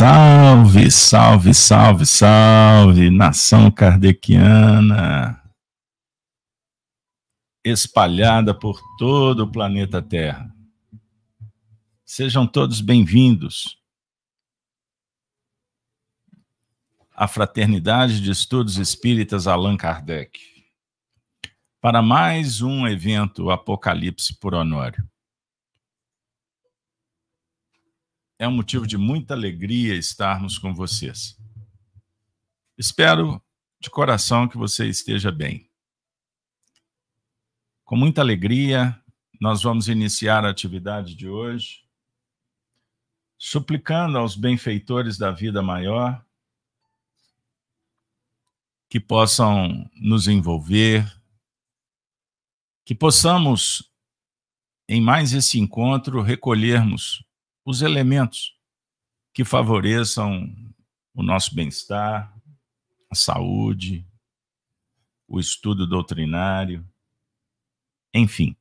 salve, salve, salve, salve, nação kardeciana, espalhada por todo o planeta Terra. Sejam todos bem-vindos à Fraternidade de Estudos Espíritas Allan Kardec, para mais um evento Apocalipse por Honório. É um motivo de muita alegria estarmos com vocês. Espero de coração que você esteja bem. Com muita alegria, nós vamos iniciar a atividade de hoje, suplicando aos benfeitores da vida maior que possam nos envolver, que possamos, em mais esse encontro, recolhermos os elementos que favoreçam o nosso bem-estar, a saúde, o estudo doutrinário, enfim.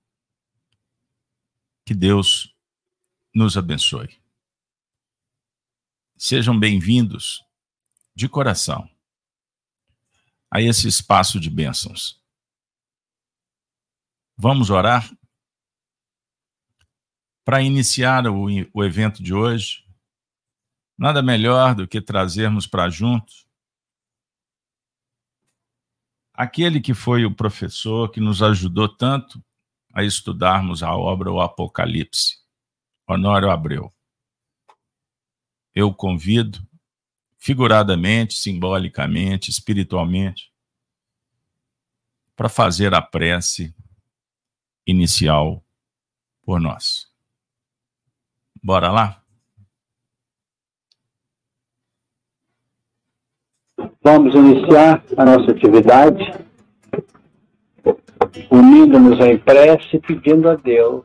Que Deus nos abençoe. Sejam bem-vindos de coração a esse espaço de bênçãos. Vamos orar? Para iniciar o, o evento de hoje, nada melhor do que trazermos para juntos aquele que foi o professor que nos ajudou tanto a estudarmos a obra O Apocalipse, Honório Abreu. Eu convido, figuradamente, simbolicamente, espiritualmente, para fazer a prece inicial por nós. Bora lá? Vamos iniciar a nossa atividade unindo-nos em prece, pedindo a Deus,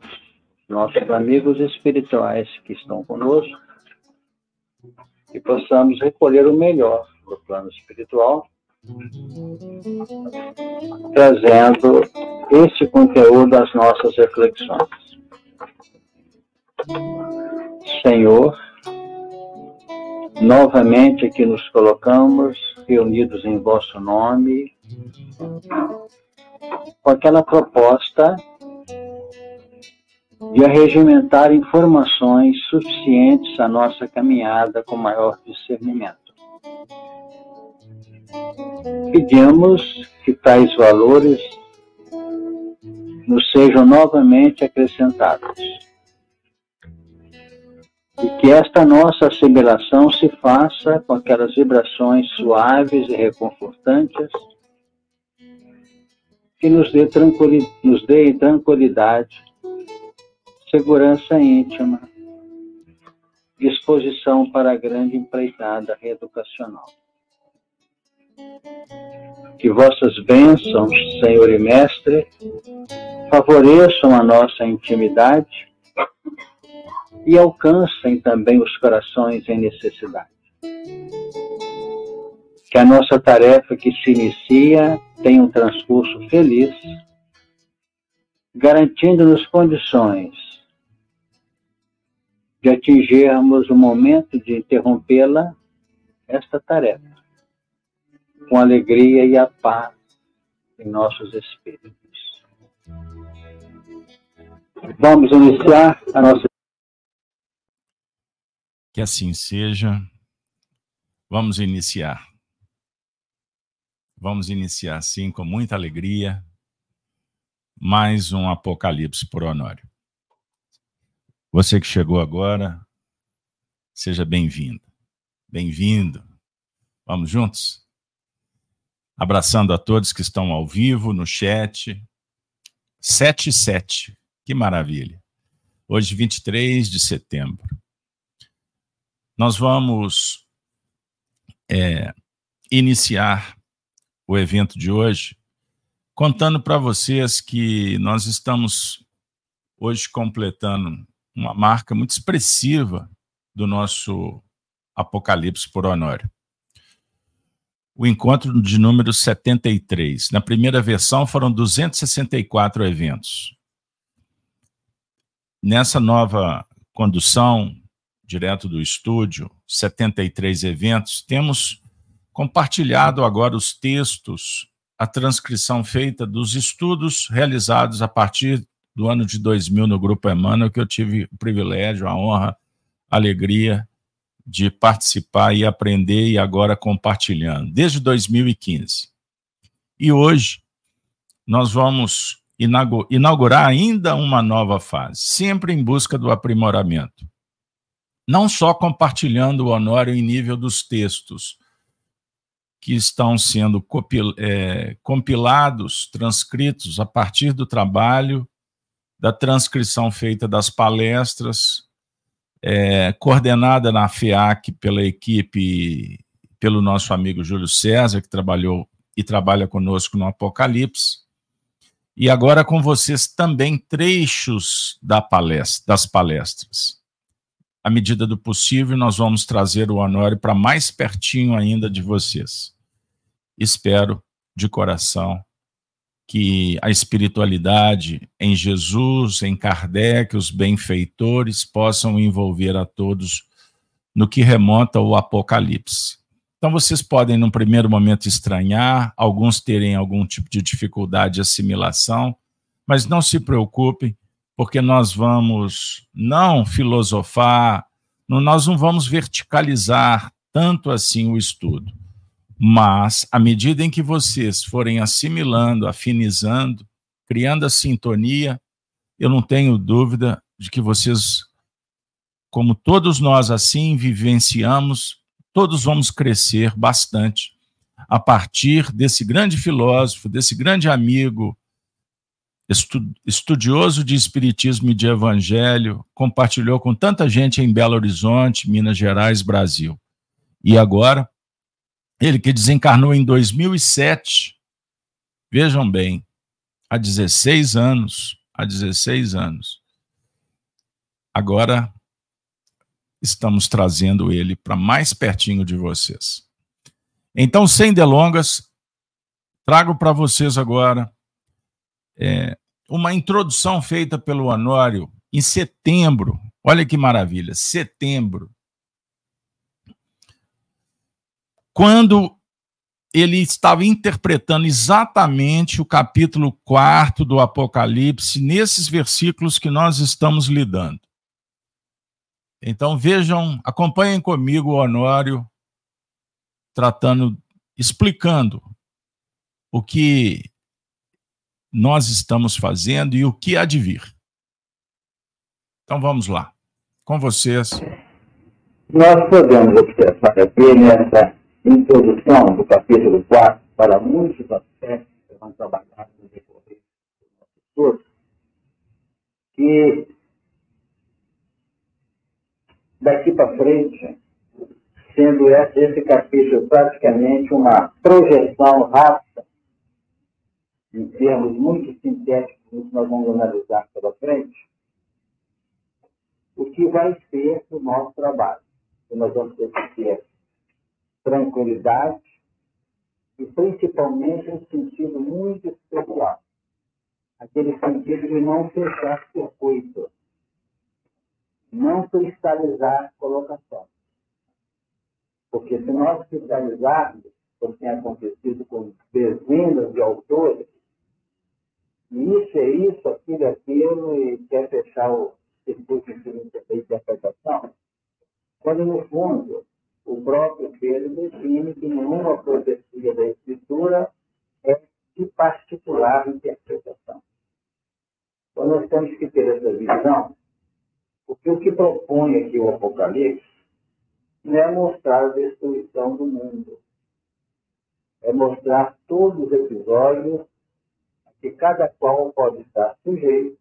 nossos amigos espirituais que estão conosco, que possamos recolher o melhor do plano espiritual, trazendo este conteúdo às nossas reflexões. Senhor, novamente aqui nos colocamos reunidos em vosso nome, com aquela proposta de arregimentar informações suficientes à nossa caminhada com maior discernimento. Pedimos que tais valores nos sejam novamente acrescentados e que esta nossa assimilação se faça com aquelas vibrações suaves e reconfortantes que nos dê, nos dê tranquilidade, segurança íntima, disposição para a grande empreitada reeducacional. Que vossas bênçãos, Senhor e Mestre, favoreçam a nossa intimidade e alcancem também os corações em necessidade. Que a nossa tarefa que se inicia tenha um transcurso feliz, garantindo-nos condições de atingirmos o momento de interrompê-la, esta tarefa, com alegria e a paz em nossos espíritos. Vamos iniciar a nossa que assim seja. Vamos iniciar. Vamos iniciar, sim, com muita alegria, mais um Apocalipse por Honório. Você que chegou agora, seja bem-vindo. Bem-vindo. Vamos juntos? Abraçando a todos que estão ao vivo, no chat. 7 e 7. Que maravilha. Hoje, 23 de setembro. Nós vamos é, iniciar o evento de hoje contando para vocês que nós estamos hoje completando uma marca muito expressiva do nosso Apocalipse por Honório. O encontro de número 73. Na primeira versão foram 264 eventos. Nessa nova condução, direto do estúdio, 73 eventos, temos compartilhado agora os textos, a transcrição feita dos estudos realizados a partir do ano de 2000 no Grupo Emmanuel, que eu tive o privilégio, a honra, a alegria de participar e aprender e agora compartilhando, desde 2015. E hoje nós vamos inaugurar ainda uma nova fase, sempre em busca do aprimoramento. Não só compartilhando o Honório em nível dos textos que estão sendo é, compilados, transcritos a partir do trabalho, da transcrição feita das palestras, é, coordenada na FEAC pela equipe, pelo nosso amigo Júlio César, que trabalhou e trabalha conosco no Apocalipse, e agora com vocês também trechos da palestra, das palestras. À medida do possível, nós vamos trazer o Honório para mais pertinho ainda de vocês. Espero de coração que a espiritualidade em Jesus, em Kardec, os benfeitores possam envolver a todos no que remonta ao Apocalipse. Então, vocês podem, num primeiro momento, estranhar, alguns terem algum tipo de dificuldade de assimilação, mas não se preocupem, porque nós vamos não filosofar, nós não vamos verticalizar tanto assim o estudo. Mas, à medida em que vocês forem assimilando, afinizando, criando a sintonia, eu não tenho dúvida de que vocês, como todos nós assim vivenciamos, todos vamos crescer bastante a partir desse grande filósofo, desse grande amigo, estudioso de Espiritismo e de Evangelho, compartilhou com tanta gente em Belo Horizonte, Minas Gerais, Brasil. E agora, ele que desencarnou em 2007, vejam bem, há 16 anos, há 16 anos. Agora estamos trazendo ele para mais pertinho de vocês. Então, sem delongas, trago para vocês agora é, uma introdução feita pelo Honório em setembro. Olha que maravilha, setembro. Quando ele estava interpretando exatamente o capítulo 4 do Apocalipse, nesses versículos que nós estamos lidando. Então vejam, acompanhem comigo o Honório tratando, explicando o que nós estamos fazendo e o que há de vir. Então vamos lá, com vocês. Nós podemos observar aqui nessa introdução do capítulo 4 para muitos aspectos que vão trabalhar no decorrer do nosso curso, que daqui para frente, sendo esse capítulo praticamente uma projeção rápida, em termos muito sintéticos, que nós vamos analisar pela frente, o que vai ser o nosso trabalho. Que nós vamos ter que ter tranquilidade e principalmente um sentido muito especial. Aquele sentido de não fechar circuito não cristalizar colocações. Porque se nós cristalizarmos, como tem acontecido com dezenas de autores, isso é isso, aquilo é aquilo, e quer fechar o circuito de interpretação, quando no fundo o próprio Pedro define que nenhuma profecia da Escritura é de particular interpretação. Então nós temos que ter essa visão porque o que propõe aqui o Apocalipse não é mostrar a destruição do mundo. É mostrar todos os episódios que cada qual pode estar sujeito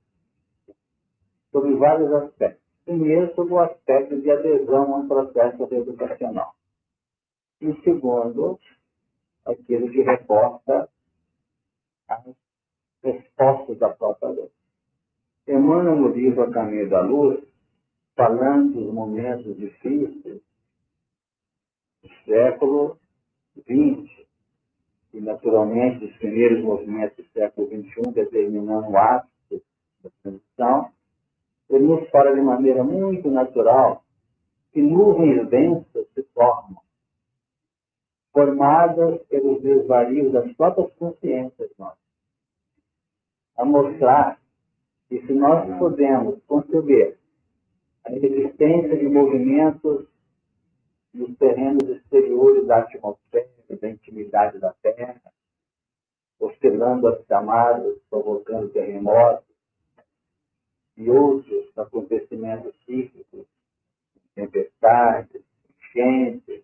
sobre vários aspectos. Primeiro, sobre o aspecto de adesão a um processo educacional. E segundo, aquilo que reporta as respostas da própria lei. Emmanuel, no livro A Caminho da Luz, falando dos momentos difíceis do século XX, e naturalmente dos primeiros movimentos do século XXI, determinando o ápice da transição, ele nos fala de maneira muito natural que nuvens densas se formam, formadas pelos desvarios das próprias consciências nossas, a mostrar que se nós podemos conceber a existência de movimentos nos terrenos exteriores da atmosfera, da intimidade da Terra, oscilando as camadas, provocando terremotos e outros acontecimentos cíclicos, tempestades, enchentes,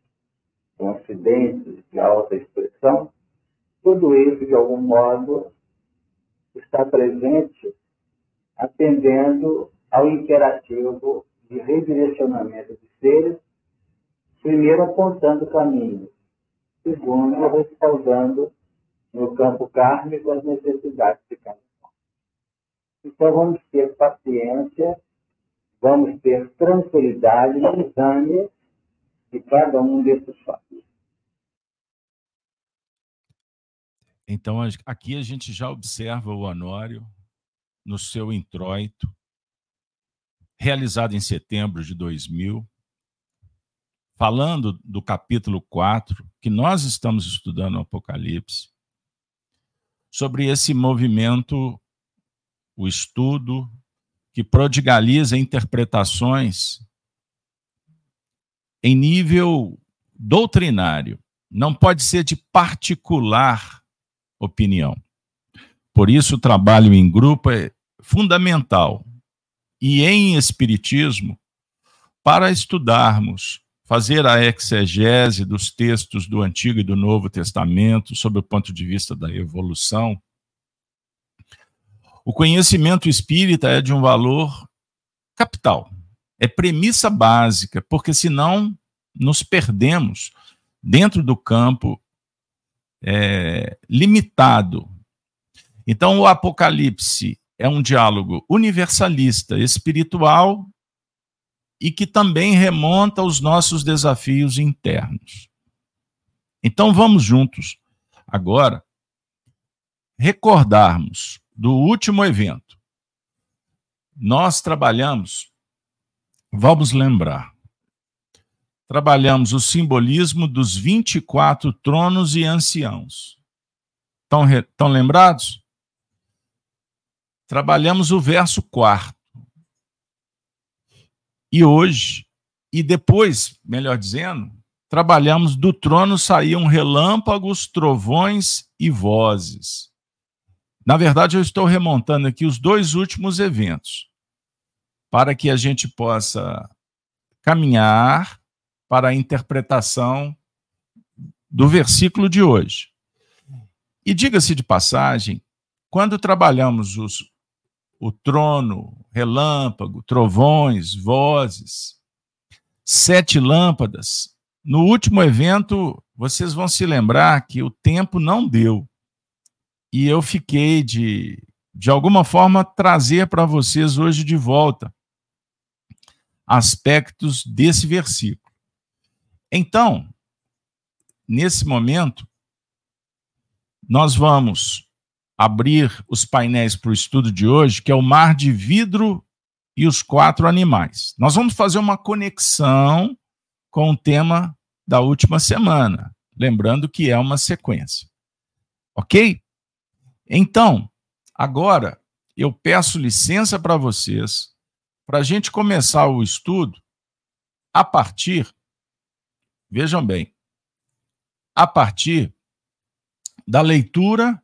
com acidentes de alta expressão, tudo isso, de algum modo, está presente atendendo ao imperativo de redirecionamento de seres, primeiro apontando caminhos, segundo respaldando no campo kármico as necessidades de cada um. Então vamos ter paciência, vamos ter tranquilidade no exame de cada um desses fatos. Então, aqui a gente já observa o Honório no seu introito, realizado em setembro de 2000, falando do capítulo 4, que nós estamos estudando no Apocalipse, sobre esse movimento, o estudo, que prodigaliza interpretações em nível doutrinário. Não pode ser de particular opinião. Por isso, o trabalho em grupo é fundamental. E em Espiritismo, para estudarmos, fazer a exegese dos textos do Antigo e do Novo Testamento, sob o ponto de vista da evolução, o conhecimento espírita é de um valor capital, é premissa básica, porque senão nos perdemos dentro do campo é, limitado. Então, o Apocalipse é um diálogo universalista, espiritual e que também remonta aos nossos desafios internos. Então, vamos juntos agora recordarmos do último evento. Nós trabalhamos, vamos lembrar, trabalhamos o simbolismo dos 24 tronos e anciãos. Estão, lembrados? trabalhamos o verso quarto. E hoje, e depois, melhor dizendo, trabalhamos do trono saíam relâmpagos, trovões e vozes. Na verdade, eu estou remontando aqui os dois últimos eventos, para que a gente possa caminhar para a interpretação do versículo de hoje. E diga-se de passagem, quando trabalhamos os, o trono, relâmpago, trovões, vozes, sete lâmpadas. No último evento, vocês vão se lembrar que o tempo não deu. E eu fiquei de, de alguma forma, trazer para vocês hoje de volta aspectos desse versículo. Então, nesse momento, nós vamos abrir os painéis para o estudo de hoje, que é o mar de vidro e os quatro animais. Nós vamos fazer uma conexão com o tema da última semana, lembrando que é uma sequência. Ok? Então, agora eu peço licença para vocês para a gente começar o estudo a partir, vejam bem, a partir da leitura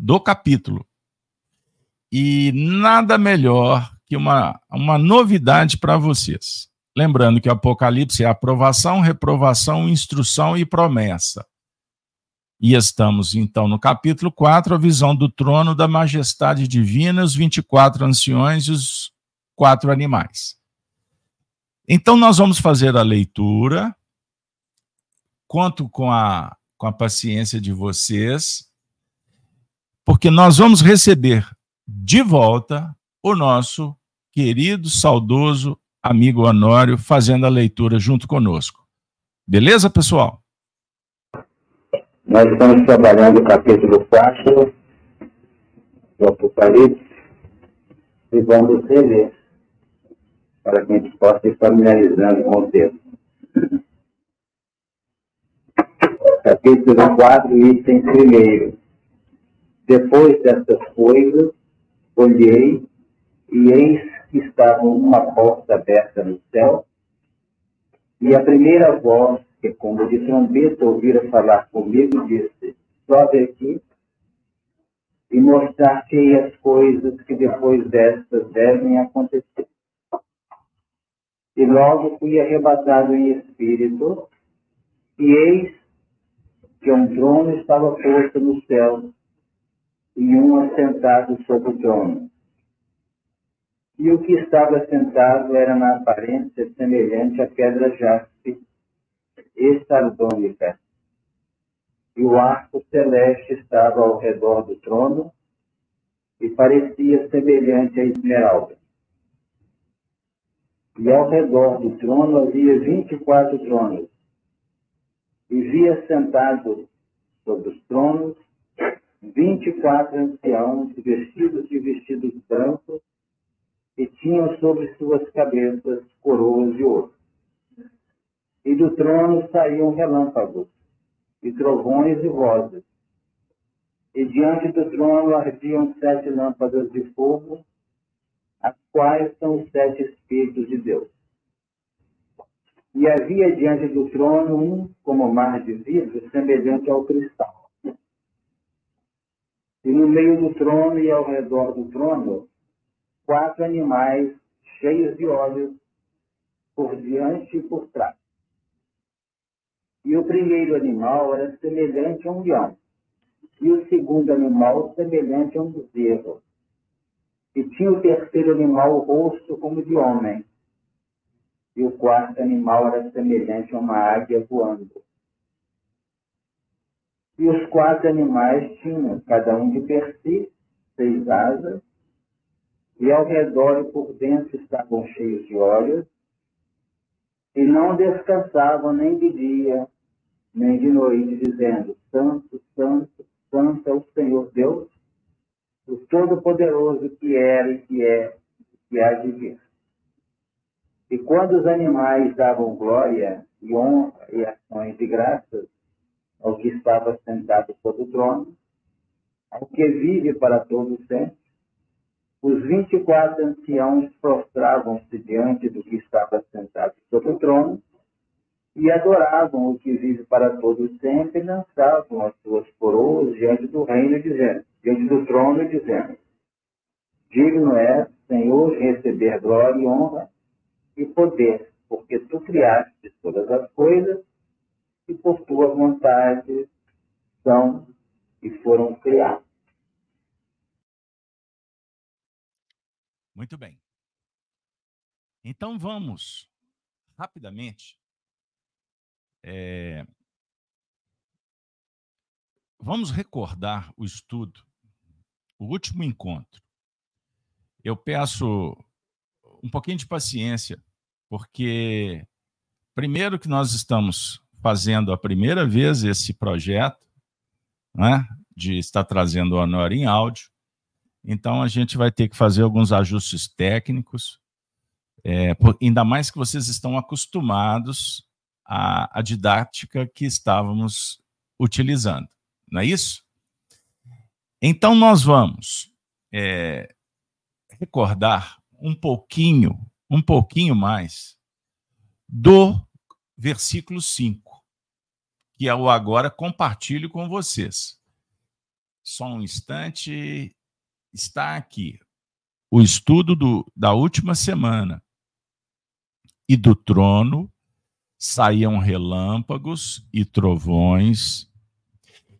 do capítulo. E nada melhor que uma, uma novidade para vocês. Lembrando que o Apocalipse é aprovação, reprovação, instrução e promessa. E estamos, então, no capítulo 4, a visão do trono da majestade divina, os 24 anciões e os quatro animais. Então, nós vamos fazer a leitura, conto com a, com a paciência de vocês, porque nós vamos receber de volta o nosso querido, saudoso amigo Honório fazendo a leitura junto conosco. Beleza, pessoal? Nós estamos trabalhando o capítulo 4 do Apocalipse e vamos reler para que a gente possa ir familiarizando com o texto. Capítulo 4, item primeiro. Depois destas coisas, olhei e eis que estava uma porta aberta no céu, e a primeira voz, que como de trombeta ouvira falar comigo, disse, sobe aqui e mostrar-te as coisas que depois destas devem acontecer. E logo fui arrebatado em espírito, e eis que um trono estava posto no céu, e um assentado sobre o trono. E o que estava sentado era na aparência semelhante à pedra jaspe e sardônica. E o arco celeste estava ao redor do trono e parecia semelhante a esmeralda. E ao redor do trono havia vinte e quatro tronos. E via sentados sobre os tronos vinte e quatro anciãos vestidos de vestidos brancos e tinham sobre suas cabeças coroas de ouro. E do trono saíam relâmpagos, e trovões e vozes. E diante do trono ardiam sete lâmpadas de fogo, as quais são os sete Espíritos de Deus. E havia diante do trono um como mar de vidro, semelhante ao cristal. E no meio do trono e ao redor do trono, quatro animais cheios de olhos por diante e por trás. E o primeiro animal era semelhante a um leão, e o segundo animal semelhante a um bezerro. E tinha o terceiro animal o rosto como de homem, e o quarto animal era semelhante a uma águia voando. E os quatro animais tinham, cada um de per si, seis asas, e ao redor e por dentro estavam cheios de olhos, e não descansavam nem de dia, nem de noite, dizendo: Santo, Santo, Santo é o Senhor Deus, o Todo-Poderoso que era e que é e que há de vir. E quando os animais davam glória e honra e ações de graças ao que estava sentado sobre o trono, ao que vive para todo sempre, os vinte e quatro anciãos prostravam-se diante do que estava sentado sobre o trono e adoravam o que vive para todos sempre e lançavam as suas coroas diante do reino, dizendo, diante do trono, dizendo: Digno é, Senhor, receber glória e honra e poder, porque tu criaste todas as coisas e por tua vontade são e foram criados. Muito bem. Então vamos rapidamente. É, vamos recordar o estudo, o último encontro. Eu peço um pouquinho de paciência, porque primeiro que nós estamos fazendo a primeira vez esse projeto, né, de estar trazendo o Honor em áudio, então a gente vai ter que fazer alguns ajustes técnicos, é, por, ainda mais que vocês estão acostumados à, à didática que estávamos utilizando, não é isso? Então nós vamos é, recordar um pouquinho, um pouquinho mais do versículo 5, que o agora compartilho com vocês. Só um instante, está aqui o estudo do, da última semana. E do trono saíam relâmpagos e trovões,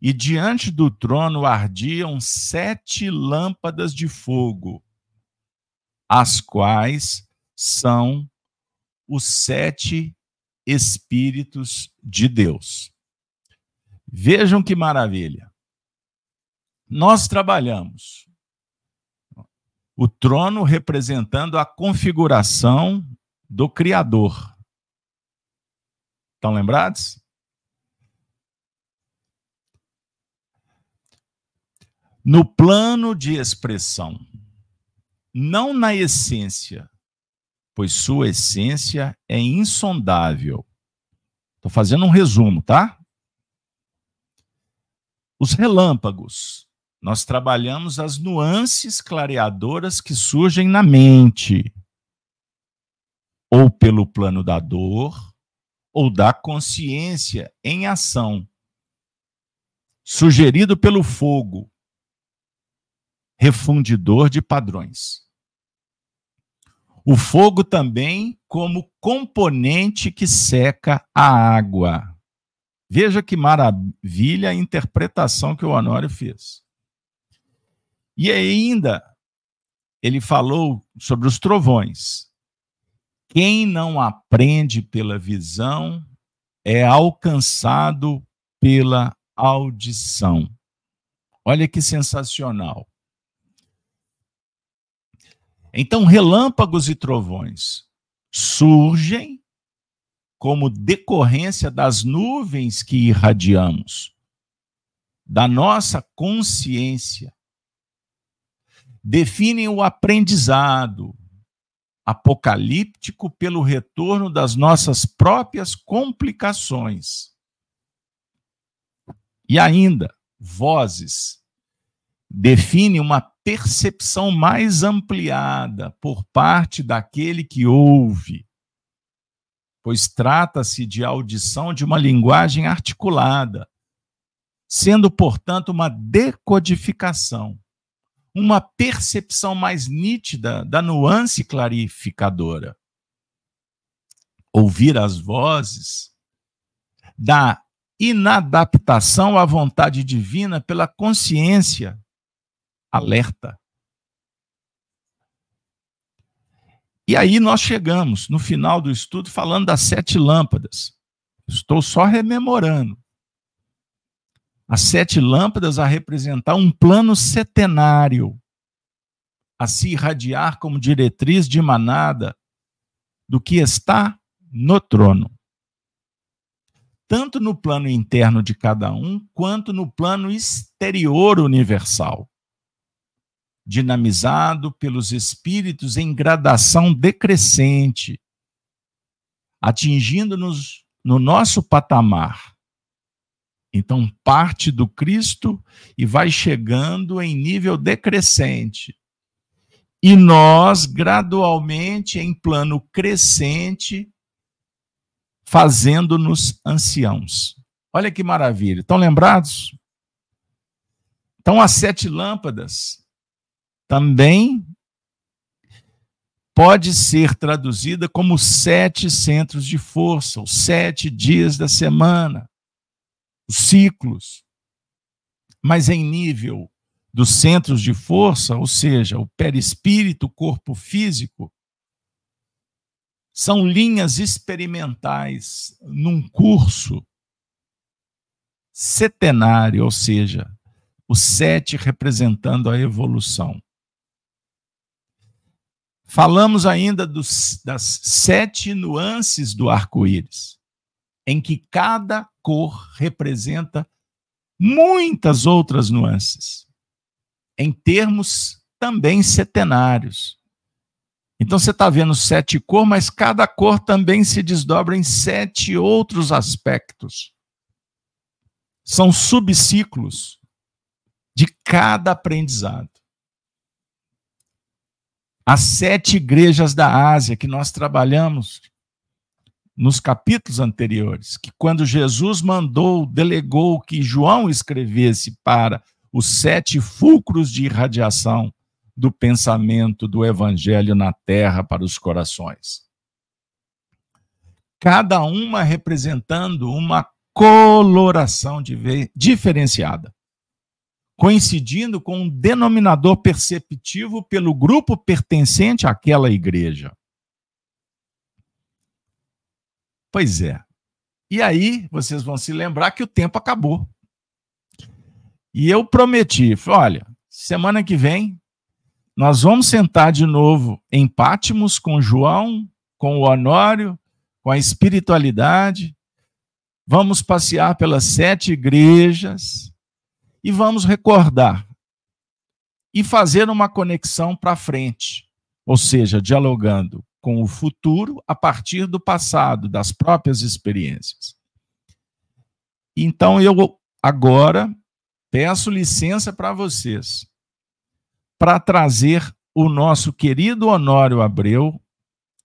e diante do trono ardiam sete lâmpadas de fogo, as quais são os sete Espíritos de Deus. Vejam que maravilha. Nós trabalhamos o trono representando a configuração do Criador. Estão lembrados? No plano de expressão, não na essência, pois sua essência é insondável. Estou fazendo um resumo, tá? Os relâmpagos. Nós trabalhamos as nuances clareadoras que surgem na mente, ou pelo plano da dor, ou da consciência em ação, sugerido pelo fogo, refundidor de padrões. O fogo também como componente que seca a água. Veja que maravilha a interpretação que o Honório fez. E ainda ele falou sobre os trovões. Quem não aprende pela visão é alcançado pela audição. Olha que sensacional. Então, relâmpagos e trovões surgem como decorrência das nuvens que irradiamos, da nossa consciência. Definem o aprendizado apocalíptico pelo retorno das nossas próprias complicações. E ainda, vozes define uma percepção mais ampliada por parte daquele que ouve, pois trata-se de audição de uma linguagem articulada, sendo, portanto, uma decodificação, uma percepção mais nítida da nuance clarificadora. Ouvir as vozes da inadaptação à vontade divina pela consciência alerta. E aí nós chegamos no final do estudo falando das sete lâmpadas. Estou só rememorando. As sete lâmpadas a representar um plano setenário, a se irradiar como diretriz de manada do que está no trono. Tanto no plano interno de cada um, quanto no plano exterior universal dinamizado pelos espíritos em gradação decrescente, atingindo-nos no nosso patamar. Então, parte do Cristo e vai chegando em nível decrescente. E nós, gradualmente, em plano crescente, fazendo-nos anciãos. Olha que maravilha. Estão lembrados? Então, as sete lâmpadas também pode ser traduzida como sete centros de força, os sete dias da semana, os ciclos. Mas em nível dos centros de força, ou seja, o perispírito, o corpo físico, são linhas experimentais num curso setenário, ou seja, o sete representando a evolução. Falamos ainda dos, das sete nuances do arco-íris, em que cada cor representa muitas outras nuances, em termos também setenários. Então você está vendo sete cores, mas cada cor também se desdobra em sete outros aspectos. São subciclos de cada aprendizado as sete igrejas da Ásia que nós trabalhamos nos capítulos anteriores, que quando Jesus mandou, delegou que João escrevesse para os sete fulcros de irradiação do pensamento do evangelho na terra para os corações. Cada uma representando uma coloração diferenciada coincidindo com um denominador perceptivo pelo grupo pertencente àquela igreja. Pois é. E aí vocês vão se lembrar que o tempo acabou. E eu prometi, olha, semana que vem nós vamos sentar de novo em Pátimos com João, com o Honório, com a espiritualidade. Vamos passear pelas sete igrejas e vamos recordar e fazer uma conexão para frente, ou seja, dialogando com o futuro a partir do passado, das próprias experiências. Então, eu agora peço licença para vocês para trazer o nosso querido Honório Abreu.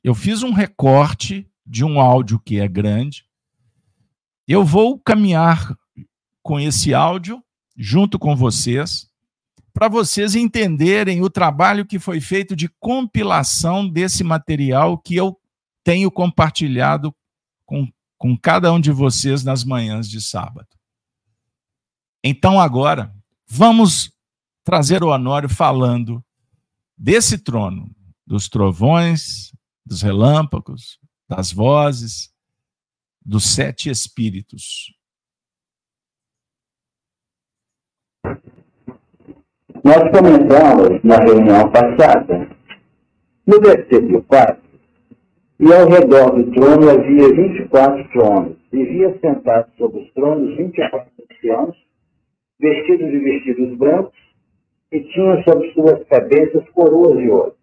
Eu fiz um recorte de um áudio que é grande. Eu vou caminhar com esse áudio junto com vocês para vocês entenderem o trabalho que foi feito de compilação desse material que eu tenho compartilhado com, com cada um de vocês nas manhãs de sábado. Então, agora, vamos trazer o Honório falando desse trono, dos trovões, dos relâmpagos, das vozes, dos sete espíritos. Nós comentamos na reunião passada, no versículo 4, e ao redor do trono havia 24 tronos, e via sentados sobre os tronos 24 anciãos, vestidos de vestidos brancos, e tinham sobre suas cabeças coroas de ouro.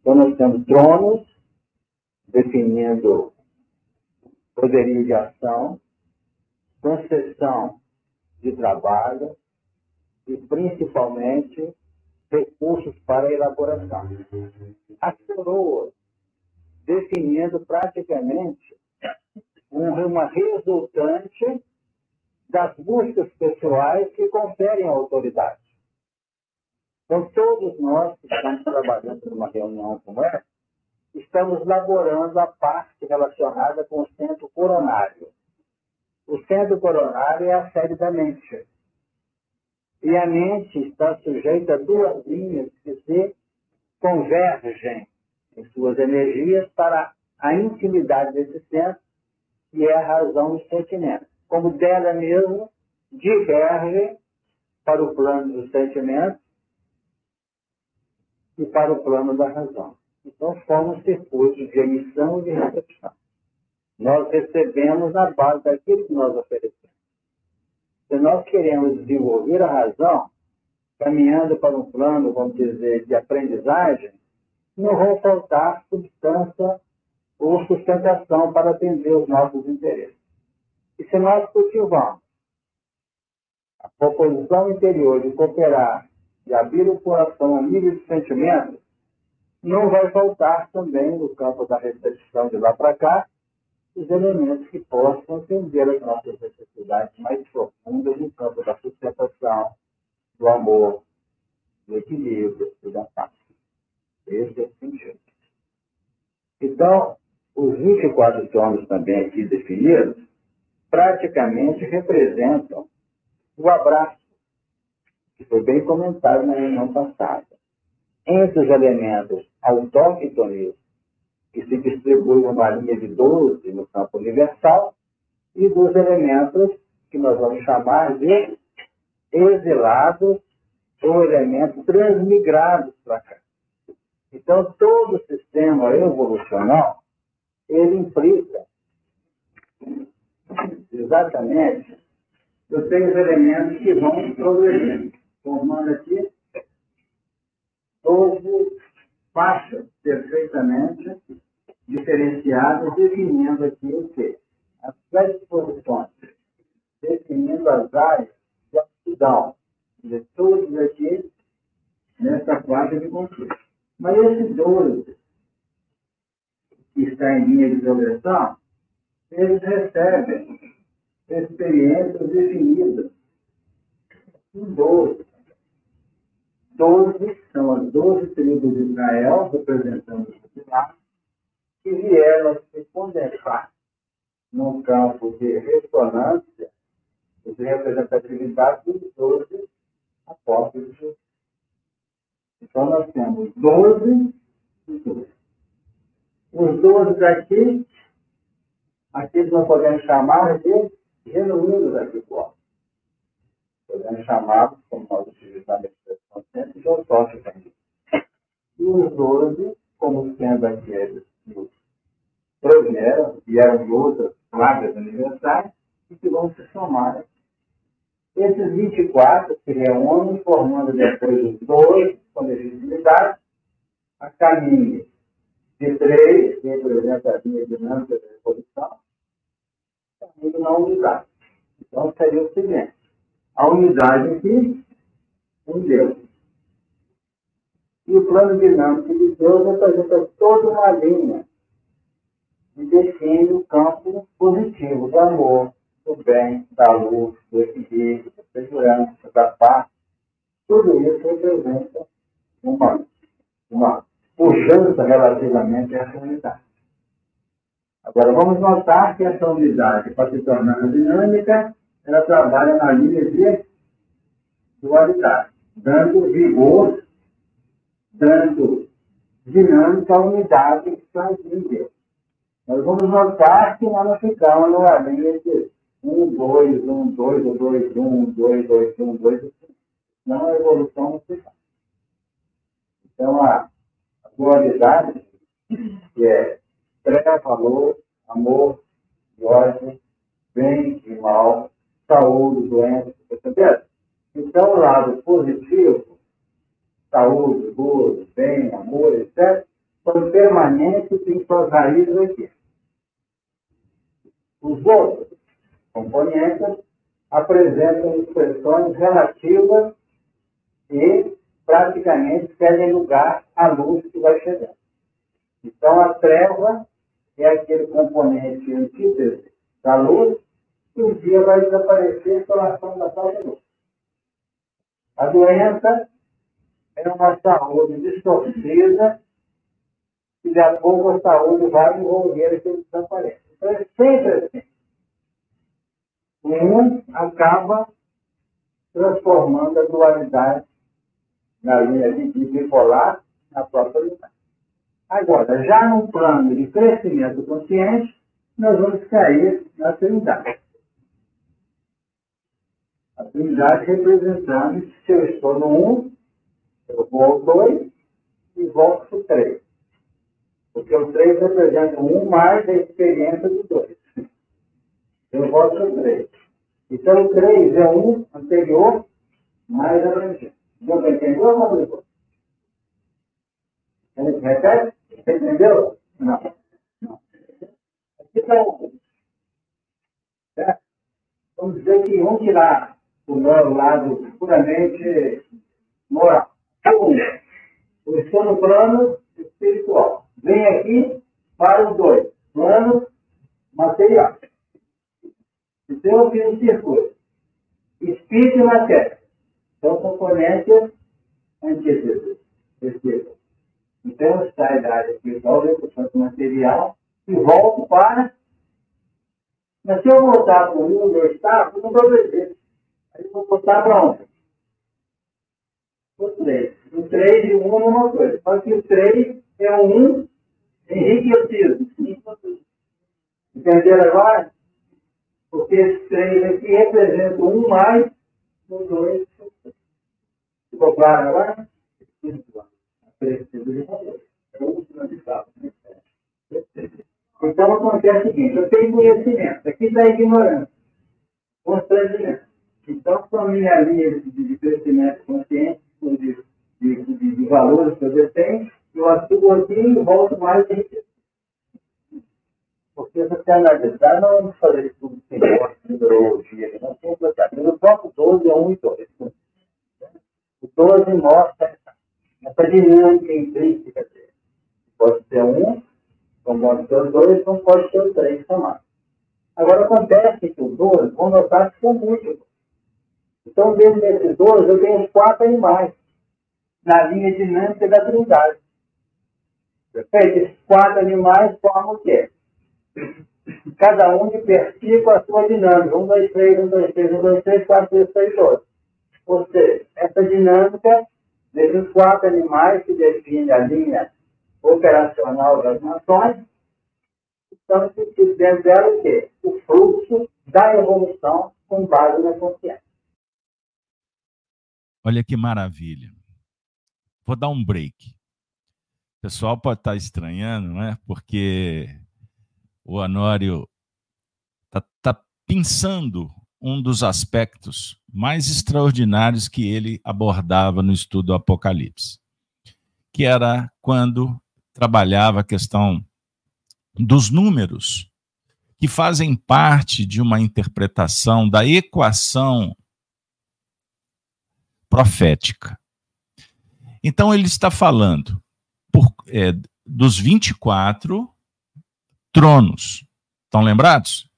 Então nós temos tronos, definindo poderio de ação, concessão de trabalho, e, principalmente, recursos para elaboração. As coroas, definindo praticamente uma resultante das buscas pessoais que conferem autoridade. Então, todos nós que estamos trabalhando numa reunião como essa, estamos elaborando a parte relacionada com o centro coronário. O centro coronário é a sede da mente. E a mente está sujeita a duas linhas que se convergem em suas energias para a intimidade desse centro, que é a razão do sentimento. Como dela mesmo diverge para o plano do sentimento e para o plano da razão. Então, formam circuitos de emissão e de recepção. Nós recebemos na base daquilo que nós oferecemos. Se nós queremos desenvolver a razão, caminhando para um plano, vamos dizer, de aprendizagem, não vão faltar substância ou sustentação para atender os nossos interesses. E se nós cultivamos a proposição interior de cooperar, de abrir o coração ao nível de sentimento, não vai faltar também no campo da recepção de lá para cá os elementos que possam atender as nossas necessidades mais profundas no campo da sustentação, do amor, do equilíbrio e da paz. É o sentido. Então, os 24 tons também aqui definidos praticamente representam o abraço, que foi bem comentado na reunião passada. Entre os elementos autóctones que se distribui numa linha de 12 no campo universal, e dos elementos que nós vamos chamar de exilados ou elementos transmigrados para cá. Então, todo o sistema evolucional, ele implica exatamente os elementos que vão progredir, formando aqui 12 faixas perfeitamente diferenciadas, definindo aqui o quê? As predisposições, definindo as áreas de aptidão de todos aqui nessa faixa de conflito. Mas esse 12 que está em linha de progressão, eles recebem experiências definidas em 12 doze, são as doze tribos de Israel, representando o Pilar, que vieram se condensar num campo de ressonância e de representatividade dos doze apóstolos de Jesus. Então, nós temos doze e doze. Os doze daqui, aqui nós podemos chamar de genuínos agricultores. Podemos chamá-los, como nós utilizamos consciência filosófica. E os doze, como sendo aqueles que os proveram, e eram de outras plagas universais, e que vão se somar. Esses 24 se reúnem, formando depois os dois com legitimidade, a caminho de 3, que representa a linha dinâmica da evolução, caindo na unidade. Então, seria o seguinte: a unidade aqui, um Deus. E o plano dinâmico de Deus representa toda uma linha e define o campo positivo do amor, do bem, da luz, do equilíbrio, da segurança, da paz. Tudo isso representa uma, uma pujança relativamente a essa unidade. Agora, vamos notar que essa unidade, para se tornar dinâmica, ela trabalha na linha de dualidade, dando vigor, dando dinâmica à unidade que está em Deus. Nós vamos notar que nós não ficamos numa linha de 1, 2, 1, 2, 2, 1, 2, 2, 1, 2, não a evolução não faz. Então, a, a dualidade, que é pré-valor, amor e ódio, bem e mal, saúde, doença, perceberam? Então, o lado positivo, saúde, gozo, bem, amor, etc., são permanentes em suas raízes aqui. Os outros componentes apresentam expressões relativas e praticamente cedem lugar à luz que vai chegando. Então, a treva é aquele componente antítese da luz um dia vai desaparecer pela ação da luz. A doença é uma saúde distorcida e de a pouco a saúde vai envolver aquele desaparece. Então, é sempre assim. Um acaba transformando a dualidade na linha de bipolar na própria unidade. Agora, já no plano de crescimento consciente, nós vamos cair na trindade. Trindade representando se eu estou no 1, um, eu vou ao 2 e volto para o 3. Porque o 3 representa um mais a experiência do 2. Eu volto para o 3. Então, o 3 é um anterior mais abrangente. Então, entendeu ou não entendeu? Repete? Você entendeu? Não. não. Aqui está um. Certo? Vamos dizer que vamos tirar o lado puramente moral. Um, eu estou no plano espiritual. Vem aqui para os dois. Plano material. Então eu fiz um circuito. Espírito e matéria. São componentes antíteses. Então eu saio da área espiritual, venho para o material e volto para. Mas se eu voltar para o mundo, eu estava, eu não vou ver. Aí vou voltar para onde? O 3. O 3 e o 1 é uma coisa. Só que o 3 é um 1 enriquecido. Entenderam agora? Porque esse 3 aqui representa um mais o 2. Ficou claro agora? Então acontece o seguinte, eu tenho conhecimento, aqui está a ignorância, constrangimento. Então, com a minha linha de, crescimento consciente, de, de, de, de valores que eu detenho, eu atuo aqui e volto mais em Porque se você analisar, não vamos fazer tudo sem numerologia, não tem completamente. O próprio 12 é 1 e 2. O 12 mostra essa dinâmica intrínseca dele. Pode ser 1, não pode ser o 2, não pode ser 3 também. Agora acontece que o 12, vão notar que são múltiplos. Então, dentro desses 12, eu tenho os quatro animais na linha dinâmica da trindade. Perfeito? Esses quatro animais formam o quê? Cada um de per com a sua dinâmica. Um, dois, três, um, dois, três, um, dois, três, quatro, três, seis, oito. Ou seja, essa dinâmica desses quatro animais que define a linha operacional das nações, estamos dentro dela o quê? O fluxo da evolução com base na consciência. Olha que maravilha. Vou dar um break. O pessoal pode estar estranhando, não é? Porque o Anório está tá pensando um dos aspectos mais extraordinários que ele abordava no estudo do Apocalipse, que era quando trabalhava a questão dos números, que fazem parte de uma interpretação da equação profética. Então, ele está falando por, é, dos 24 tronos. Estão lembrados?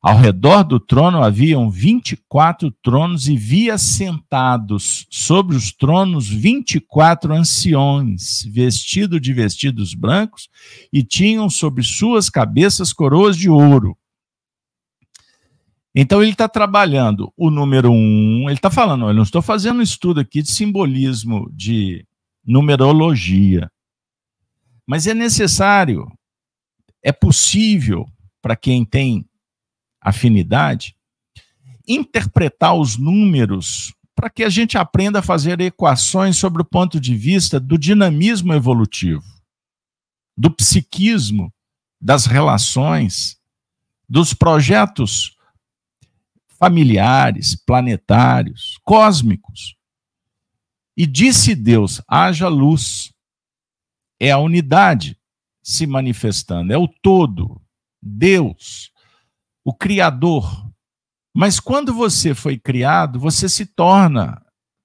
Ao redor do trono haviam 24 tronos e via sentados sobre os tronos 24 anciões, vestidos de vestidos brancos, e tinham sobre suas cabeças coroas de ouro. Então ele está trabalhando o número um, ele está falando, eu não estou fazendo um estudo aqui de simbolismo, de numerologia. Mas é necessário, é possível para quem tem afinidade, interpretar os números para que a gente aprenda a fazer equações sobre o ponto de vista do dinamismo evolutivo, do psiquismo, das relações, dos projetos familiares, planetários, cósmicos. E disse Deus: haja luz. É a unidade se manifestando, é o todo, Deus o Criador. Mas quando você foi criado, você se torna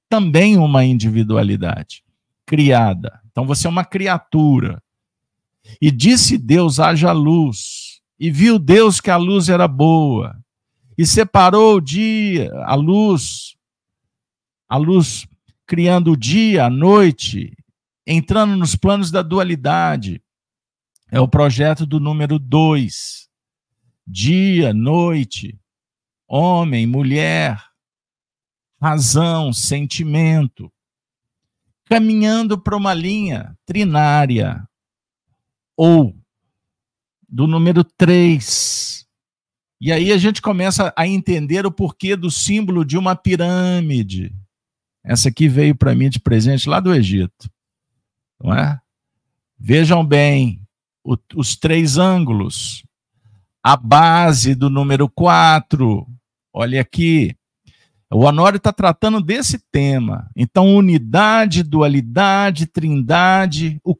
também uma individualidade criada. Então você é uma criatura. E disse Deus: haja luz. E viu Deus que a luz era boa. E separou o dia, a luz, a luz criando o dia, a noite, entrando nos planos da dualidade. É o projeto do número dois dia, noite, homem, mulher, razão, sentimento, caminhando para uma linha trinária, ou do número 3. E aí a gente começa a entender o porquê do símbolo de uma pirâmide. Essa aqui veio para mim de presente lá do Egito. Não é? Vejam bem, o, os três ângulos, a base do número 4. Olha aqui. O Honório está tratando desse tema. Então, unidade, dualidade, trindade, o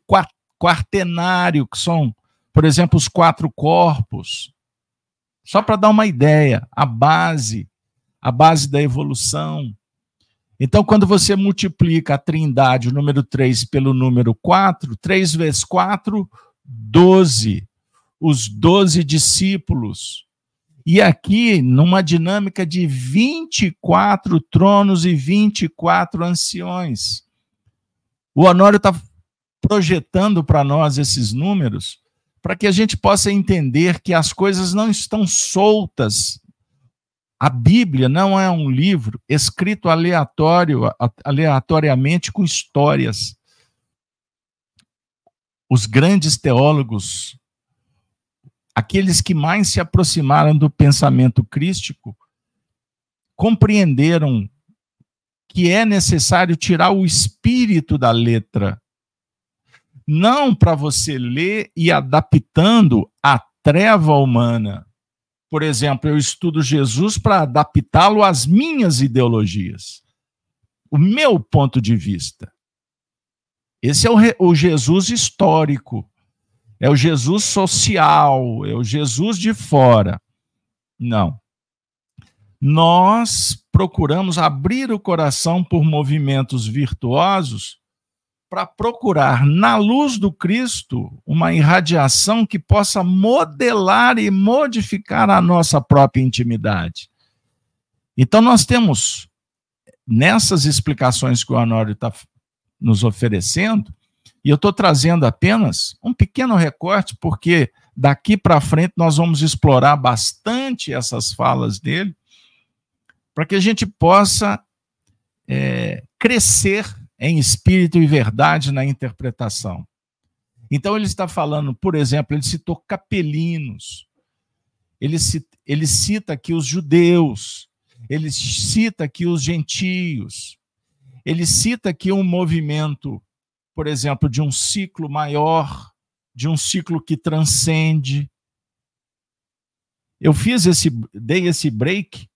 quartenário, que são, por exemplo, os quatro corpos. Só para dar uma ideia, a base, a base da evolução. Então, quando você multiplica a trindade, o número 3, pelo número 4, 3 vezes 4, 12 os doze discípulos. E aqui, numa dinâmica de 24 tronos e 24 anciões. O Honório está projetando para nós esses números para que a gente possa entender que as coisas não estão soltas. A Bíblia não é um livro escrito aleatório, aleatoriamente com histórias. Os grandes teólogos aqueles que mais se aproximaram do pensamento crístico compreenderam que é necessário tirar o espírito da letra, não para você ler e adaptando a treva humana. Por exemplo, eu estudo Jesus para adaptá-lo às minhas ideologias, o meu ponto de vista. Esse é o, o Jesus histórico é o Jesus social, é o Jesus de fora. Não. Nós procuramos abrir o coração por movimentos virtuosos para procurar, na luz do Cristo, uma irradiação que possa modelar e modificar a nossa própria intimidade. Então, nós temos, nessas explicações que o Honório está nos oferecendo, e eu estou trazendo apenas um pequeno recorte, porque daqui para frente nós vamos explorar bastante essas falas dele, para que a gente possa é, crescer em espírito e verdade na interpretação. Então, ele está falando, por exemplo, ele citou capelinos, ele, ele cita aqui os judeus, ele cita aqui os gentios, ele cita aqui um movimento por exemplo, de um ciclo maior, de um ciclo que transcende. Eu fiz esse, dei esse break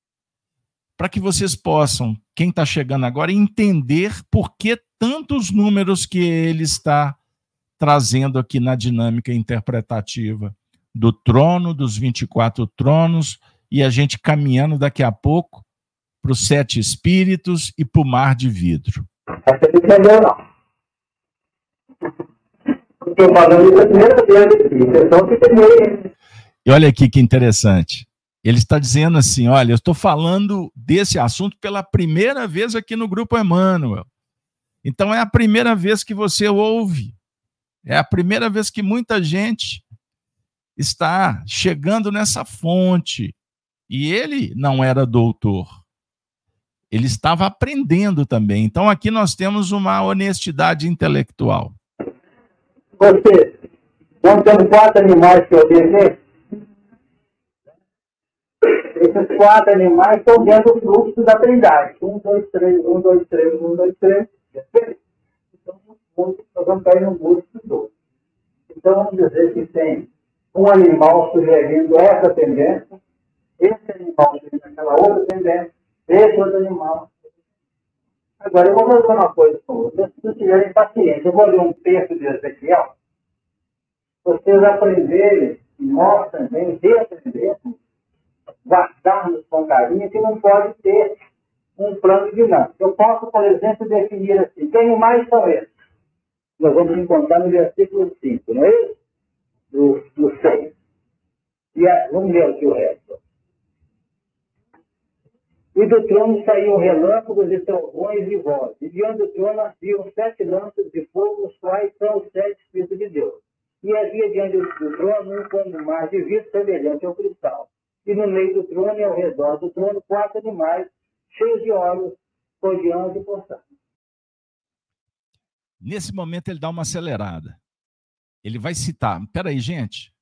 para que vocês possam, quem está chegando agora, entender por que tantos números que ele está trazendo aqui na dinâmica interpretativa do trono, dos 24 tronos, e a gente caminhando daqui a pouco para os sete espíritos e para o mar de vidro. Você não entendeu, não. Estou falando isso a primeira vez aqui, E olha aqui que interessante. Ele está dizendo assim: olha, eu estou falando desse assunto pela primeira vez aqui no Grupo Emmanuel. Então é a primeira vez que você ouve. É a primeira vez que muita gente está chegando nessa fonte. E ele não era doutor. Ele estava aprendendo também. Então aqui nós temos uma honestidade intelectual. Você, nós temos quatro animais que eu desenhei. Esses quatro animais estão dentro do fluxo da trindade. Um, dois, três, um, dois, três, um, dois, três. Então, nós vamos cair no múltiplo dois. Então, vamos dizer que tem um animal sugerindo essa tendência, esse animal sugerindo aquela outra tendência, esse outro animal. Agora, eu vou fazer uma coisa com vocês, se vocês tiverem paciência, eu vou ler um texto de Ezequiel, vocês aprenderem, nós também reaprendermos guardarmos com carinho que não pode ter um plano dinâmico. Eu posso, por exemplo, definir assim, que animais são? Nós vamos encontrar no versículo 5, não é isso? Do, do 6. E vamos ler aqui o resto. E do trono saíam relâmpagos e trovões e vozes. E diante do trono haviam sete lâmpadas de fogo, os quais são os sete Espíritos de Deus. E havia diante do trono um como mar de vidro semelhante ao cristal e no meio do trono e ao redor do trono quatro animais cheios de olhos, rodeando e postando. Nesse momento ele dá uma acelerada. Ele vai citar. Peraí, gente.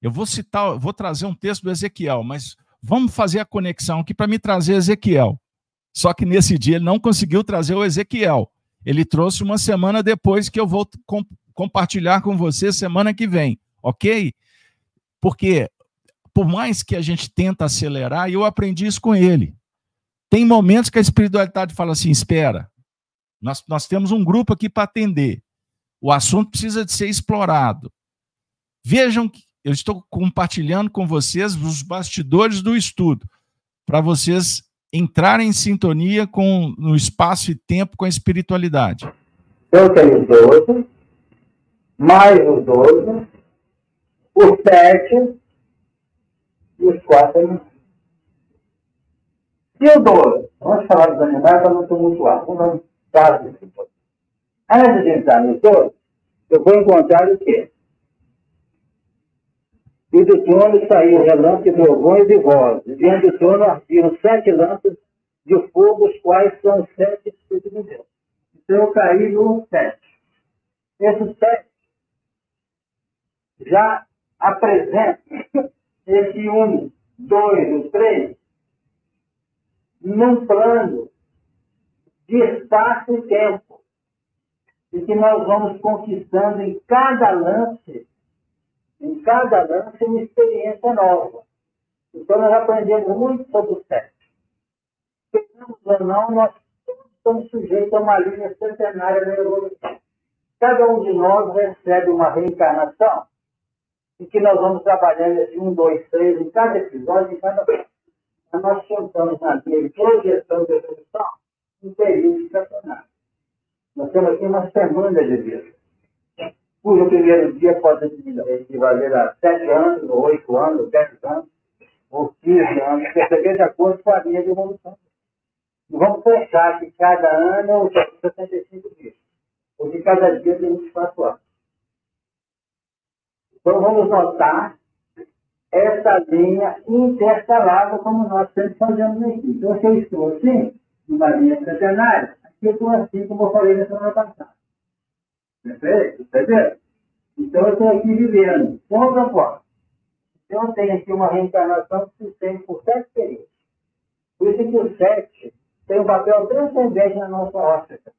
Eu vou citar, vou trazer um texto do Ezequiel, mas vamos fazer a conexão aqui para me trazer Ezequiel. Só que nesse dia ele não conseguiu trazer o Ezequiel. Ele trouxe uma semana depois que eu vou com, compartilhar com você semana que vem, ok? Porque por mais que a gente tenta acelerar, eu aprendi isso com ele. Tem momentos que a espiritualidade fala assim: espera, nós, nós temos um grupo aqui para atender. O assunto precisa de ser explorado. Vejam que eu estou compartilhando com vocês os bastidores do estudo, para vocês entrarem em sintonia com no espaço e tempo com a espiritualidade. Eu tenho 12, mais os 12, os 7, e os quatro. E o doze? Vamos falar dos animais para não tumultuar. Vamos dar desse Antes de entrar nos doze, eu vou encontrar o quê? E do trono saiu relâmpago, trovões e vozes. Diante do trono ardiam sete lâmpadas de fogo, os quais são sete Espíritos de Deus. Então eu caí no sete. Esse sete já apresenta esse um, dois ou três, num plano de espaço e tempo, e que nós vamos conquistando em cada lance, em cada lance, uma experiência nova. Então, nós aprendemos muito sobre o sexo. Queremos ou não, nós estamos sujeitos a uma linha centenária da evolução. Cada um de nós recebe uma reencarnação em que nós vamos trabalhando esse um, dois, três, em cada episódio, em cada. Nós sentamos na de projeção de evolução um período estacionário. Nós temos aqui uma semana de vida, cujo primeiro dia pode equivaler a sete anos, ou oito anos, dez anos, ou quinze anos, perceber de acordo com a linha de evolução. E vamos pensar que cada ano são 65 dias, ou que cada dia tem 24 horas. Então, vamos notar essa linha intercalada, como nós sempre fazemos aqui. Então, eu estou assim, numa linha centenária, aqui eu estou assim, como eu falei na semana passada. Perfeito? Entendeu? Então, eu estou aqui vivendo, ponto a. Então, eu tenho aqui uma reencarnação que se estende por sete períodos. Por isso que o sete tem um papel transcendente na nossa órbita.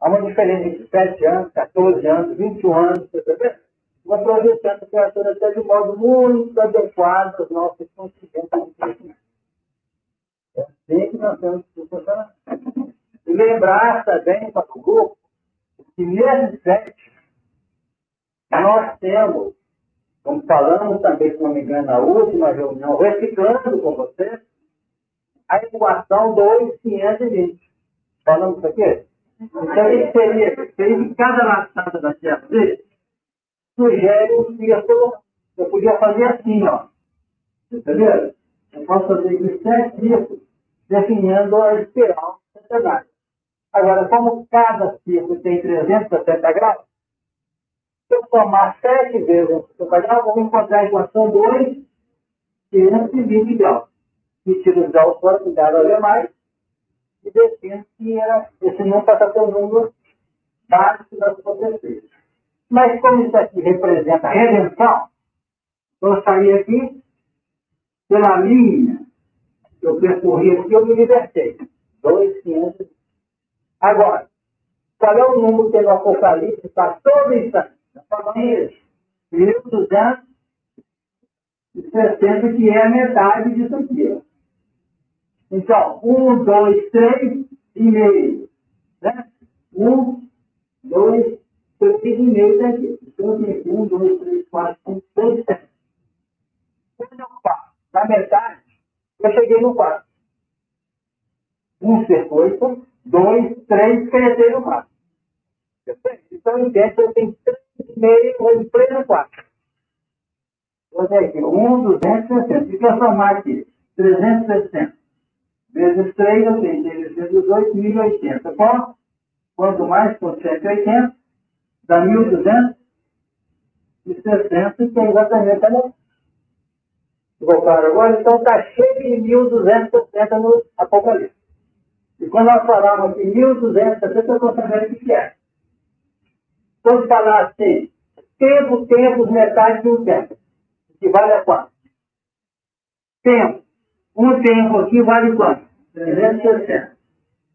Há uma diferença entre 7 anos, 14 anos, 21 anos, você está Uma projeção do criatura até de modo muito adequado aos nossos conhecimentos de crescimento. É assim que nós temos que funcionar. E lembrar também para o grupo que nesses sete, nós temos, como falamos também, se não me engano, na última reunião, reciclando com vocês, a equação 2,520. Falamos isso aqui? Então, isso seria, seria que cada laçada da CFD sugere um círculo. Eu podia fazer assim, ó. Entendeu? Eu posso fazer aqui sete círculos, definindo a espiral centenária. Agora, como cada círculo tem 360 graus, se eu somar 7 vezes 60 graus, vou encontrar a equação 2, 520 graus. E tiro os graus fora, cuidado a ver mais, e defino que era, esse número passa a o número básico das potências. Mas como isso aqui representa a redenção, eu saí aqui pela linha que eu percorri aqui, eu me libertei. 2,500 Agora, qual é o número que no Apocalipse está todo instante? Falando 1260, que é a metade disso aqui. Então, 1, 2, 3 e meio. Né? 1, 2, 3 e meio tá aqui. Então, tem 1, 2, 3, 4, 5, 6, 7. Quando eu passo na metade, eu cheguei no 4. 1 ser 8, dois, três cresceram mais. Então, entende que eu tenho três e meio em pleno quatro. Vou ver aqui, um, 260. Se eu somar aqui, 360 vezes 3, eu tenho 318, 1080. Bom, quanto mais por 180, dá 1260, que é exatamente a minha. Voltaram agora? Então está cheio de 1260 no Apocalipse. E quando nós falamos de 1260, eu estou sabendo o que é. Quando falar assim, tempo, tempos, metade de um tempo, que vale a quanto? Tempo. Um tempo aqui vale quanto? 360.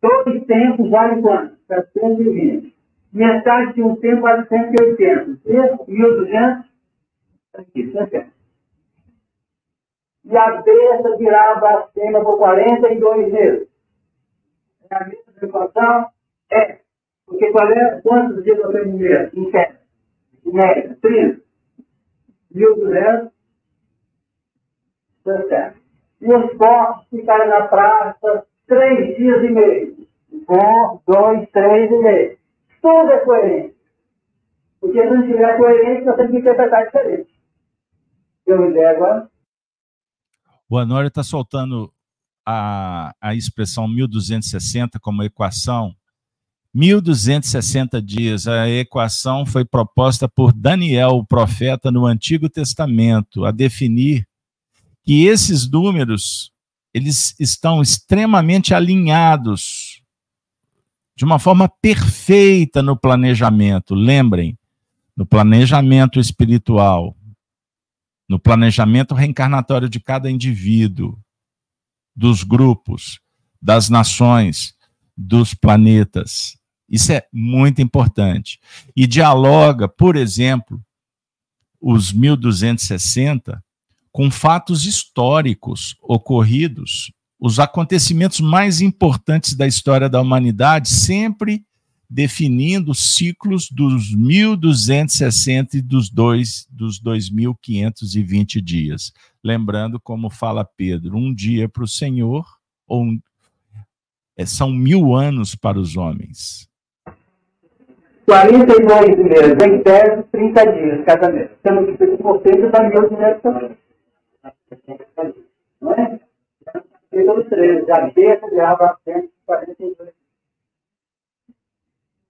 Dois tempos vale quanto? 720. Metade de um tempo vale 180. 1.200. Aqui, 60. E a besta virava a cena por 42 meses a mesma equação é, porque qual é, quantos dias eu tenho mês? Em média, em média, 30. 1.200, tá E os corpos ficaram na praça três dias e meio. Um, dois, três e meio. Tudo é coerente. Porque se não tiver coerente, você tem que interpretar diferente. Eu me agora. O Anório está soltando a, a expressão 1260 como equação, 1260 dias, a equação foi proposta por Daniel, o profeta, no Antigo Testamento, a definir que esses números eles estão extremamente alinhados de uma forma perfeita no planejamento. Lembrem, no planejamento espiritual, no planejamento reencarnatório de cada indivíduo, dos grupos, das nações, dos planetas. Isso é muito importante. E dialoga, por exemplo, os 1260 com fatos históricos ocorridos, os acontecimentos mais importantes da história da humanidade, sempre definindo ciclos dos 1260 e dos dois dos 2520 dias. Lembrando como fala Pedro, um dia para o Senhor ou um, é, são mil anos para os homens. 42 meses, em tese, 30 dias mês. Sendo que 5% dá mil dias também. Não é? Pelo 13, já deixa de 142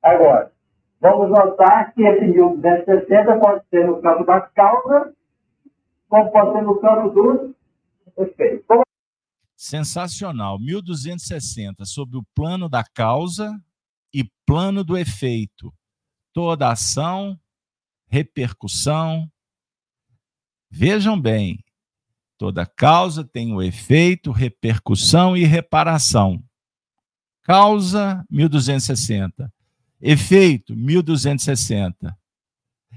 Agora, vamos notar que esse 1260 pode ser no campo das causas, como pode ser no campo dos efeitos. Sensacional. 1260 sobre o plano da causa e plano do efeito. Toda ação, repercussão. Vejam bem, toda causa tem o efeito, repercussão e reparação. Causa 1260 Efeito, 1260.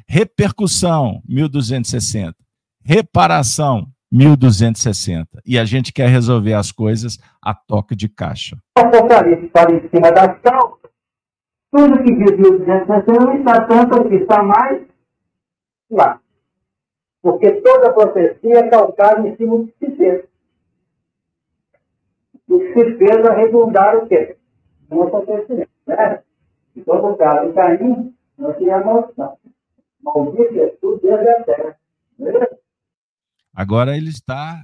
Repercussão, 1260. Reparação, 1260. E a gente quer resolver as coisas a toque de caixa. O Apocalipse fala em cima da causa, Tudo que diz 1261 está tanto aqui, está mais lá. Porque toda profecia é calcada em cima do que fez. O que fez a redundar o quê? Um acontecimento. Né? Então, no caso Caim, nós tínhamos a maldição. Maldito é tudo desde a terra. Agora ele está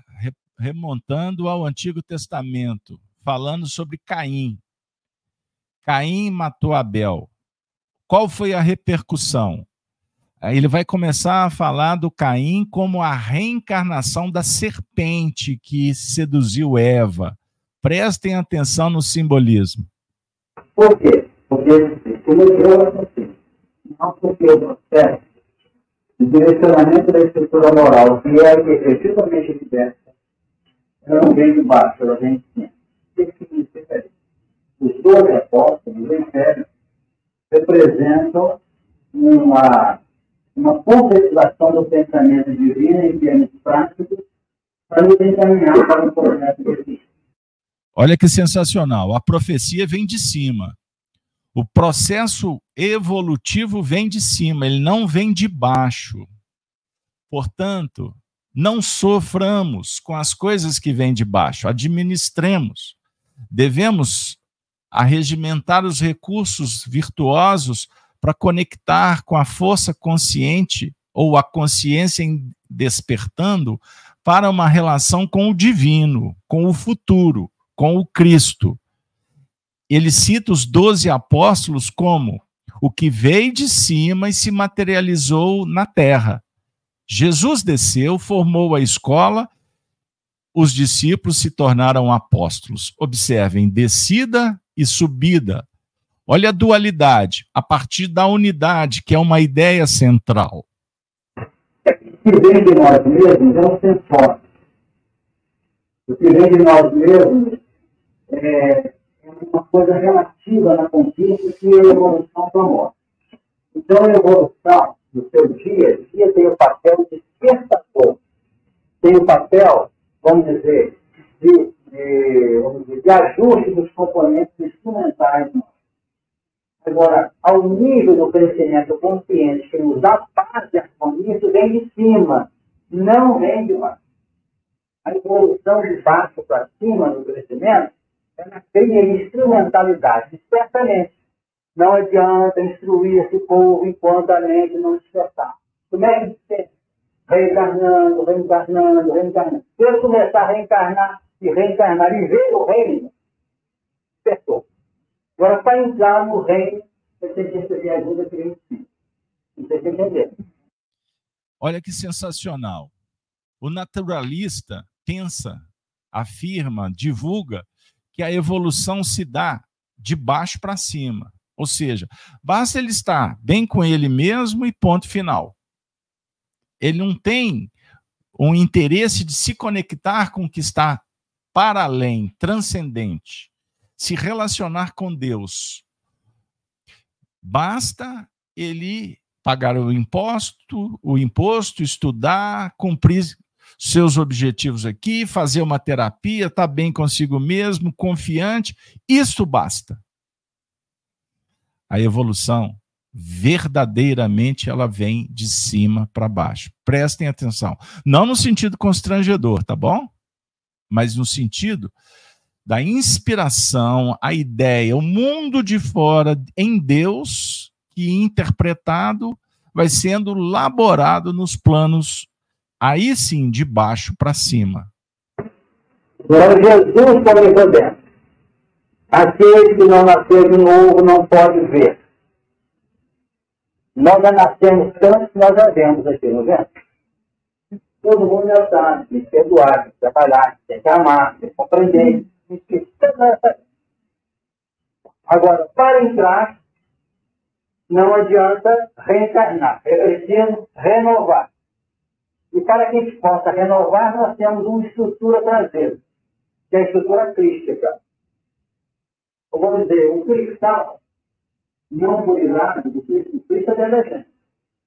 remontando ao Antigo Testamento, falando sobre Caim. Caim matou Abel. Qual foi a repercussão? Ele vai começar a falar do Caim como a reencarnação da serpente que seduziu Eva. Prestem atenção no simbolismo. Por quê? Porque cometeu assim. Não porque o processo de direcionamento da estrutura moral, que é efetivamente diversa, ela não vem de baixo, ela vem de cima. O que significa isso? Os dois apóstolos do Império representam uma, uma concretização do pensamento divino em termos práticos para nos encaminhar para o projeto Cristo. Olha que sensacional. A profecia vem de cima. O processo evolutivo vem de cima, ele não vem de baixo. Portanto, não soframos com as coisas que vêm de baixo, administremos. Devemos arregimentar os recursos virtuosos para conectar com a força consciente ou a consciência despertando para uma relação com o divino, com o futuro, com o Cristo ele cita os doze apóstolos como o que veio de cima e se materializou na terra. Jesus desceu, formou a escola, os discípulos se tornaram apóstolos. Observem, descida e subida. Olha a dualidade, a partir da unidade, que é uma ideia central. O que vem de nós mesmos é um forte. O que vem de nós mesmos é uma coisa relativa na conquista que a evolução promove. Então, a evolução, no seu dia a dia, tem o papel de despertador, tem o papel, vamos dizer, de, de, vamos dizer, de ajuste dos componentes instrumentais. Agora, ao nível do crescimento consciente que nos e harmonia, isso vem de cima, não vem de baixo. A evolução de baixo para cima no crescimento ela tem a instrumentalidade, certamente. Não adianta instruir esse povo enquanto a mente não despertar. Como é que você reencarnando, reencarnando, reencarnando? Se eu começar a reencarnar e reencarnar e ver o reino, despertou. Agora, para entrar no reino, você tem que receber ajuda que vem de Você tem que entender. Olha que sensacional. O naturalista pensa, afirma, divulga que a evolução se dá de baixo para cima. Ou seja, basta ele estar bem com ele mesmo e ponto final. Ele não tem um interesse de se conectar com o que está para além, transcendente, se relacionar com Deus. Basta ele pagar o imposto, o imposto, estudar, cumprir seus objetivos aqui, fazer uma terapia, estar tá bem consigo mesmo, confiante, isso basta. A evolução verdadeiramente ela vem de cima para baixo. Prestem atenção. Não no sentido constrangedor, tá bom? Mas no sentido da inspiração, a ideia, o mundo de fora em Deus, que interpretado vai sendo laborado nos planos Aí sim, de baixo para cima. Jesus para Nicodemo. Aquele que não nasceu de novo não pode ver. Nós já nascemos tanto que nós já vemos aqui, não vemos? Todo mundo já sabe, tem que perdoar, tem que trabalhar, tem que amar, tem que compreender. Agora, para entrar, não adianta reencarnar. É preciso renovar. E para que a gente possa renovar, nós temos uma estrutura traseira, que é a estrutura crística. Eu vou dizer, o cristal não purizado do Cristo, Cristo é delegente.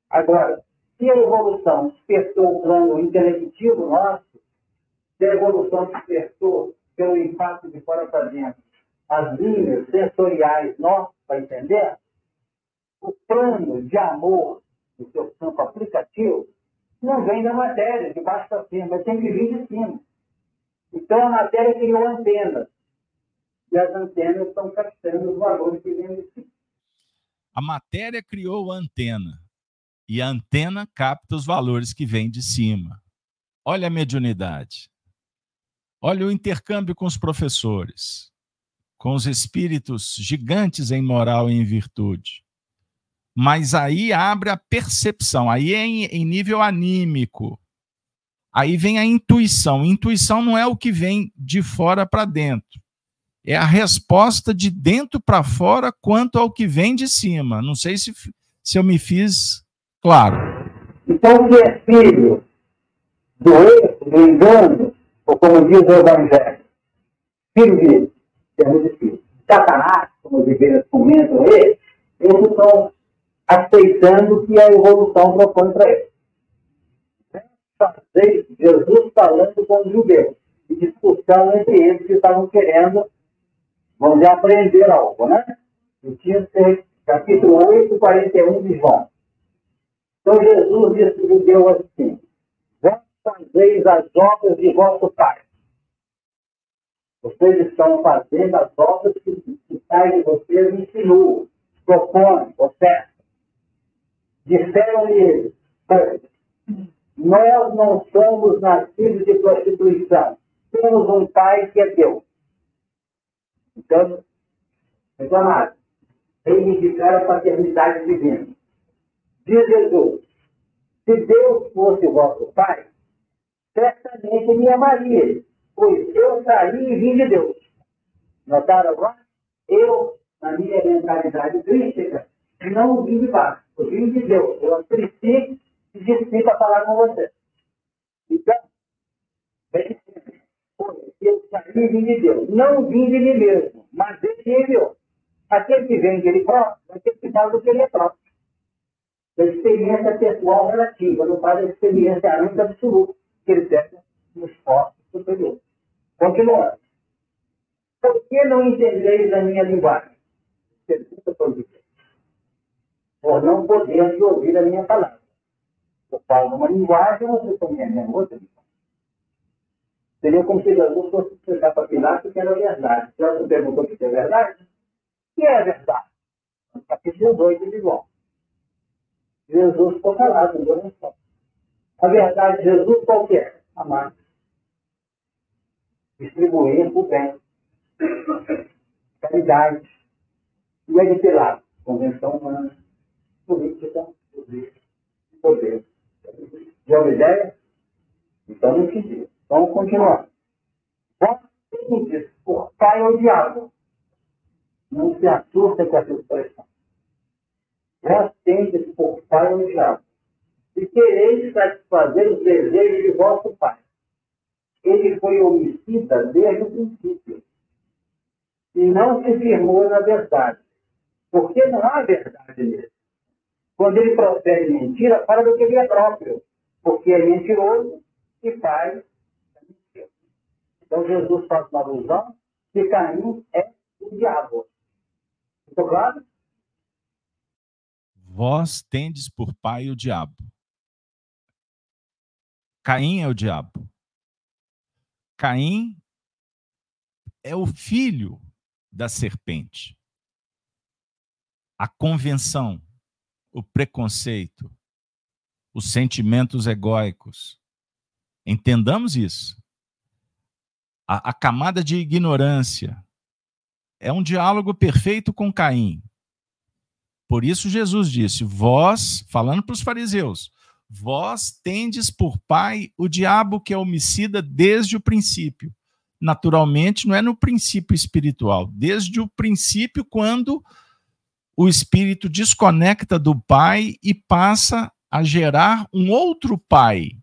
Agora, se a evolução despertou o plano intelectivo nosso, se a evolução despertou pelo impacto de fora para dentro, as linhas sensoriais nossas, para entender, o plano de amor do seu campo aplicativo não vem da matéria, de baixo para cima, mas tem que vir de cima. Então a matéria criou antenas. E as antenas estão captando os valores que vêm de cima. A matéria criou a antena. E a antena capta os valores que vêm de cima. Olha a mediunidade. Olha o intercâmbio com os professores, com os espíritos gigantes em moral e em virtude. Mas aí abre a percepção, aí é em, em nível anímico. Aí vem a intuição. Intuição não é o que vem de fora para dentro. É a resposta de dentro para fora quanto ao que vem de cima. Não sei se, se eu me fiz claro. Então, se é filho do erro, do engano, ou como diz o Evangelho, filho de, de filho, Satanás, como os igrejas comentam, eles, eles estão aceitando que a evolução propõe para eles. Fazer Jesus falando com os judeus e discussão entre eles que estavam querendo, vamos dizer, aprender algo, né? E tinha que ser capítulo 8, 41 de João. Então Jesus disse ao judeu assim: fazeis as obras de vosso Pai. Vocês estão fazendo as obras que o Pai de vocês ensinou, propõe, oferta. Disseram-lhe eles, nós não somos nascidos de prostituição. Temos um Pai que é Deus. Então, reclamaram. Reivindicaram a paternidade divina. Diz Jesus, se Deus fosse o vosso Pai, certamente me amaria, pois eu saí e vim de Deus. Notaram agora? Eu, na minha mentalidade crítica, não vim de baixo, eu vim de Deus. Eu cresci e disse para falar com você. Então, eu saí e vim de Deus. Não vim de mim mesmo, mas ele me. Aquele que vem de ele próprio, aquele que fala do que ele é próprio. Da experiência pessoal relativa, não faz a experiência única absoluta deve nos corpos superiores. Continuando. Por que não entendeis a minha linguagem? Pergunta para os Por não poder ouvir a minha palavra. Eu falo uma linguagem, você também é outra linguagem. Seria como se Jesus fosse explicar para Pilatos que era verdade. Pilatos perguntou que é verdade? O que é verdade? Capítulo 2 de João. Jesus ficou calado, não deu resposta. A verdade de Jesus qual que é? Amar. Distribuir o bem. Caridade. E é de? Convenção humana. Política. Poder. Já uma ideia? Então não entendi. Vamos continuar. Vós tendes por pai ou diabo. Não se assusta com essa expressão. Vós tendes por pai ou diabo e quereis satisfazer os desejos de vosso pai. Ele foi homicida desde o princípio e não se firmou na verdade, porque não há verdade nele. Quando ele profere mentira, fala do que ele é próprio, porque é mentiroso e faz mentira. Então Jesus faz uma alusão que Caim é o diabo. Ficou claro? Vós tendes por pai o diabo Caim é o diabo. Caim é o filho da serpente. A convenção, o preconceito, os sentimentos egóicos. Entendamos isso. A, a, camada de ignorância é um diálogo perfeito com Caim. Por isso Jesus disse: Vós, falando para os fariseus, Vós tendes por pai o diabo que é homicida desde o princípio. Naturalmente, não é no princípio espiritual, desde o princípio, quando o espírito desconecta do pai e passa a gerar um outro pai.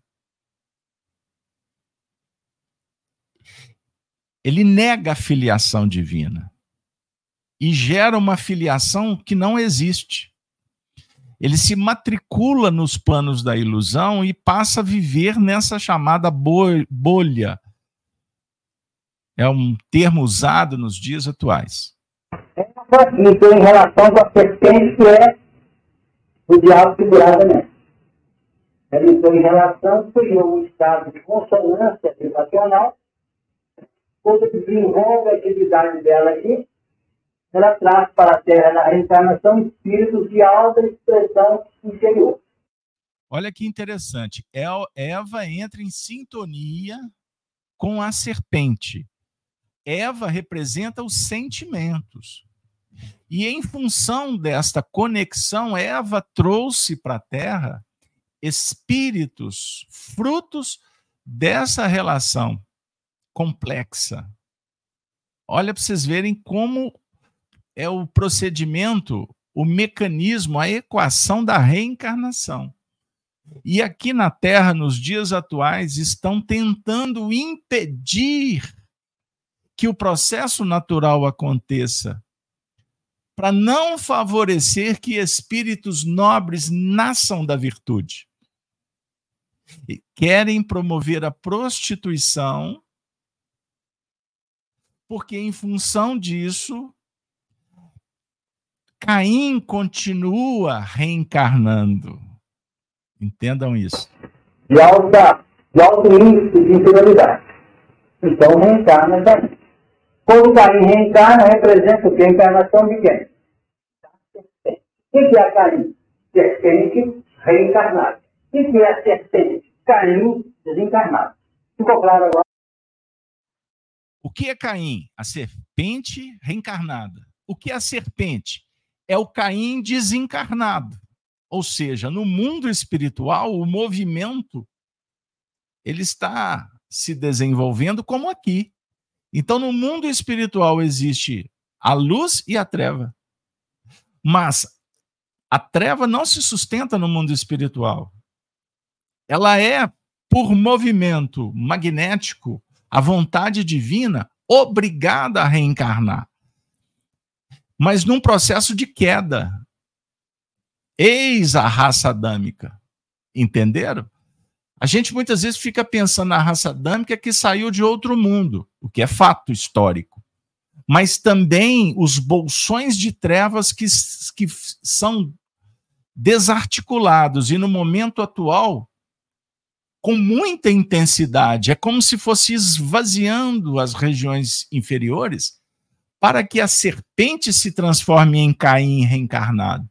Ele nega a filiação divina e gera uma filiação que não existe ele se matricula nos planos da ilusão e passa a viver nessa chamada bolha. É um termo usado nos dias atuais. Então, em relação serpente, que é o diabo figuradamente. Ela entrou em relação, criou um estado de consonância vibracional, quando desenvolve a atividade dela aqui, ela traz para a Terra, na reencarnação, espíritos de alta expressão interior. Olha que interessante. Eva entra em sintonia com a serpente. Eva representa os sentimentos. E em função desta conexão, Eva trouxe para a Terra espíritos, frutos dessa relação complexa. Olha para vocês verem como é o procedimento, o mecanismo, a equação da reencarnação. E aqui na Terra, nos dias atuais, estão tentando impedir que o processo natural aconteça, para não favorecer que espíritos nobres nasçam da virtude. E querem promover a prostituição, porque em função disso, Caim continua reencarnando. Entendam isso. De, alta, de alto índice de inferioridade. Então reencarna Caim. Quando Caim reencarna, representa o que? A encarnação de quem? O que é Caim? Serpente reencarnada. O que é a serpente? Caim desencarnado. Ficou claro agora? O que é Caim? A serpente reencarnada. O que é a serpente? É o Caim desencarnado. Ou seja, no mundo espiritual, o movimento ele está se desenvolvendo como aqui. Então, no mundo espiritual existe a luz e a treva. Mas a treva não se sustenta no mundo espiritual. Ela é, por movimento magnético, a vontade divina obrigada a reencarnar mas num processo de queda. Eis a raça adâmica. Entenderam? A gente muitas vezes fica pensando na raça adâmica que saiu de outro mundo, o que é fato histórico. Mas também os bolsões de trevas que, que são desarticulados e no momento atual com muita intensidade, é como se fosse esvaziando as regiões inferiores para que a serpente se transforme em Caim reencarnado.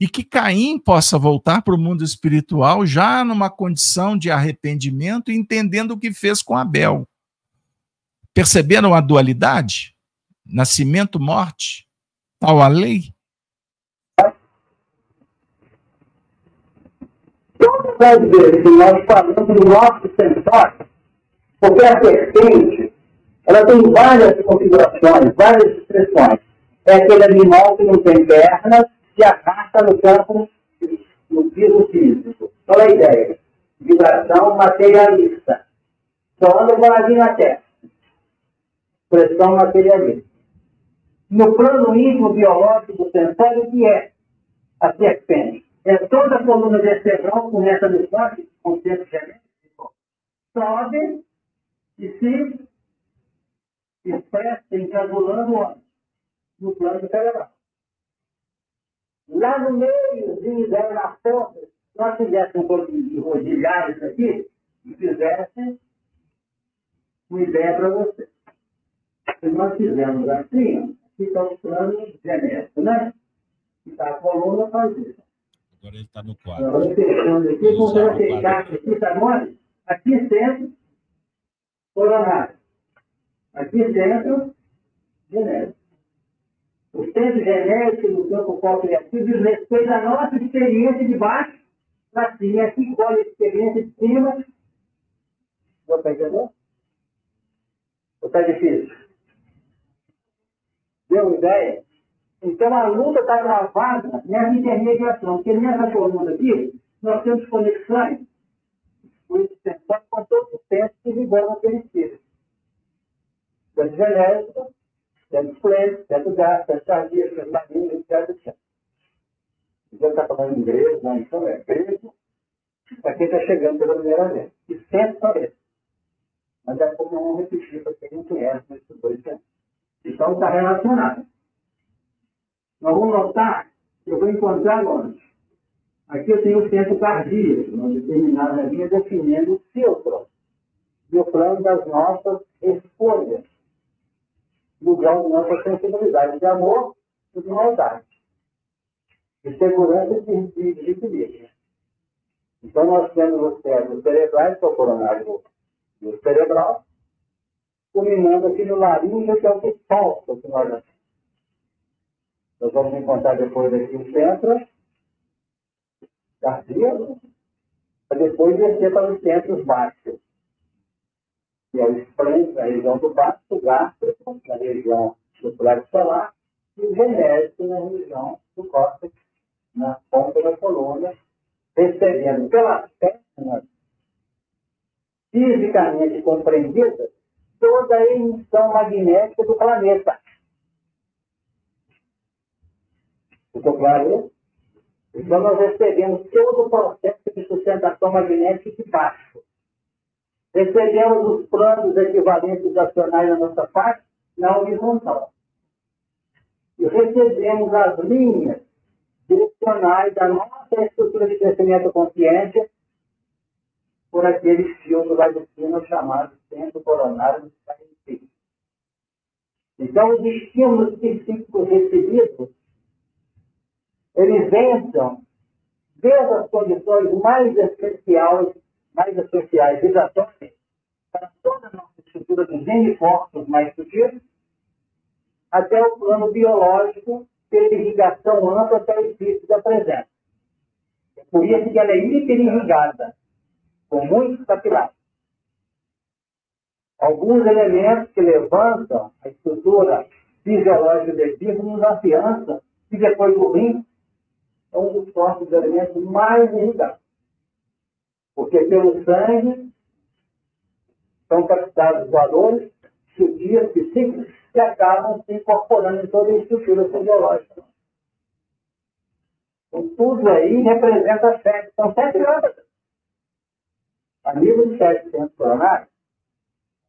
E que Caim possa voltar para o mundo espiritual já numa condição de arrependimento, entendendo o que fez com Abel. Perceberam a dualidade? Nascimento, morte, tal a lei? As vezes que nós falamos do nosso sensório, porque a serpente ela tem várias configurações, várias expressões. É aquele animal que não tem pernas, se arrasta no campo, no piso físico. É a ideia? Vibração materialista. Só anda paradinho na terra. Expressão materialista. No plano íntimo biológico sensório, o que é a serpente? É toda a coluna vertebral, começa no corte, com centro genético, sobe e se expressa encabulando onde? No plano cerebral. Lá no meio, daí na ponta, se nós fizéssemos um pouquinho de rodilhar isso aqui, e fizesse uma ideia para você. Se nós fizermos assim, aqui está o plano genético, né? E está a coluna faz isso. Agora ele está no quadro. Agora fechando aqui, como você vai fechar aqui, sabe onde? Aqui centro, coronário. Aqui dentro, genético. O centro genético no campo co-criativo diz respeito à nossa experiência de baixo para cima. Aqui colhe a experiência de cima. Vou para entender? Ou está difícil? Deu ideia? Então a luta está gravada nessa intermediação, porque nessa coluna aqui nós temos conexões com todos os tempos que vigoram aquele espírito centro genético, centro flêmico, centro gás, centro cardíaco, centro marinho, etc, etc. Então está falando inglês, não, então é grego, para quem está chegando pela primeira vez. E sempre esses. Mas é como não repetir para quem não conhece nesses dois tempos. Então está relacionado. Nós vamos notar que eu vou encontrar onde? Aqui eu tenho o centro cardíaco, uma determinada linha definindo o seu plano. E o plano das nossas escolhas. Lugar da nossa sensibilidade de amor e de maldade. De segurança e de, equilíbrio. Então nós temos os cérebros cerebrais, que é o coronário cerebral, culminando aqui no laringe, que é o que solta o que nós. Nós vamos encontrar depois aqui o centro cardíaco, para depois descer para os centros baixos. Que é o na região do baixo, o gástrico, na região do plexo solar, e o genérico na região do córtex, na ponta da coluna, recebendo pelas pernas, fisicamente compreendida, toda a emissão magnética do planeta. Ficou claro isso? Então, nós recebemos todo o processo de sustentação magnética de baixo. Recebemos os planos equivalentes acionais da nossa parte na horizontal. E recebemos as linhas direcionais da nossa estrutura de crescimento consciente por aquele de cima chamado centro coronário do. Então, os estímulos psíquicos recebidos eles entram desde as condições mais essenciais, mais essenciais, vibratórias, para toda a nossa estrutura dos N-forços mais sutis, até o plano biológico, ter irrigação ampla até o espírito da presença. É por isso que ela é hiperirrigada, com muitos capilares. Alguns elementos que levantam a estrutura fisiológica do espírito nos afiançam e depois do rim é um dos corpos de alimentos mais irrigados. Porque pelo sangue são captados valores sutis, psíquicos, que acabam se incorporando em toda a estrutura fisiológica. Então, tudo aí representa sete. São sete lâmpadas. A nível de sete centros coronários,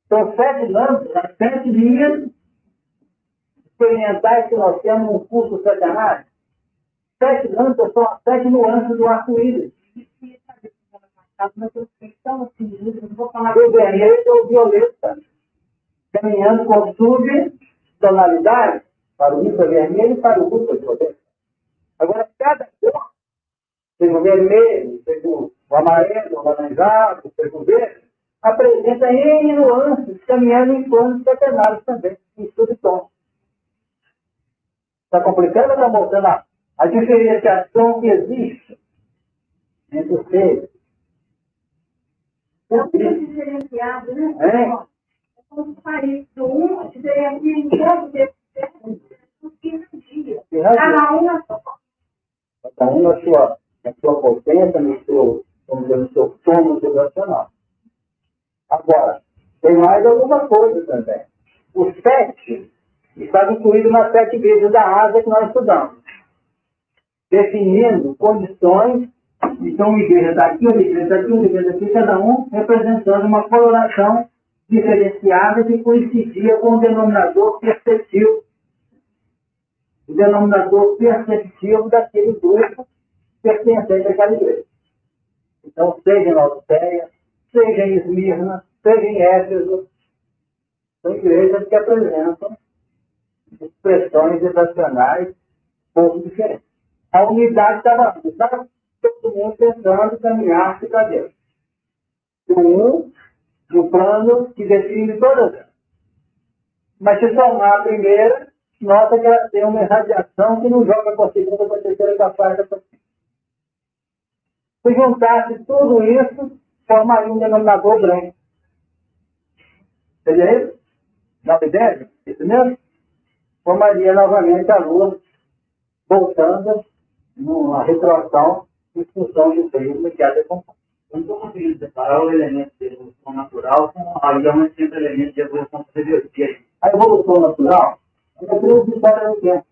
são sete lâmpadas, sete linhas experimentais que nós temos no curso centenário sete lâmpadas são as sete nuances do arco-íris. O vermelho é o violeta, caminhando com subtonalidade para o infravermelho e para o ultravioleta. Agora, cada cor, seja o vermelho, seja o amarelo, o laranjado, seja o verde, apresenta N nuances caminhando em planos setenários também, em subtons. Está complicando ou está mostrando a a diferenciação que existe entre os seres. É um diferenciado, né? É. é como se país do um, diferencia em todos esses dias. Cada um na sua Cada um na sua, na sua potência, no seu, vamos dizer, no seu sono vibracional. Agora, tem mais alguma coisa também. O sete está incluído nas sete vezes da asa que nós estudamos definindo condições, então igreja daqui, uma igreja daqui, uma igreja daqui, cada um representando uma coloração diferenciada que coincidia com o denominador perceptivo. O denominador perceptivo daquele grupo pertencente àquela igreja. Então, seja em Laodiceia, seja em Esmirna, seja em Éfeso, são igrejas que apresentam expressões vibracionais pouco diferentes a unidade estava tentando caminhar para Deus. Um, no plano que define todas. Mas se somar a primeira, nota que ela tem uma irradiação que não joga para a segunda, para a terceira, para a quarta, para a. Se juntasse tudo isso, formaria um denominador branco. Seria isso? Nova ideia? Isso mesmo? Formaria novamente a Lua, voltando numa retroação função do período que há de Eu não estou conseguindo separar o elemento de evolução natural com a realmente sempre elemento de evolução superior. A evolução natural é uma vitória no tempo.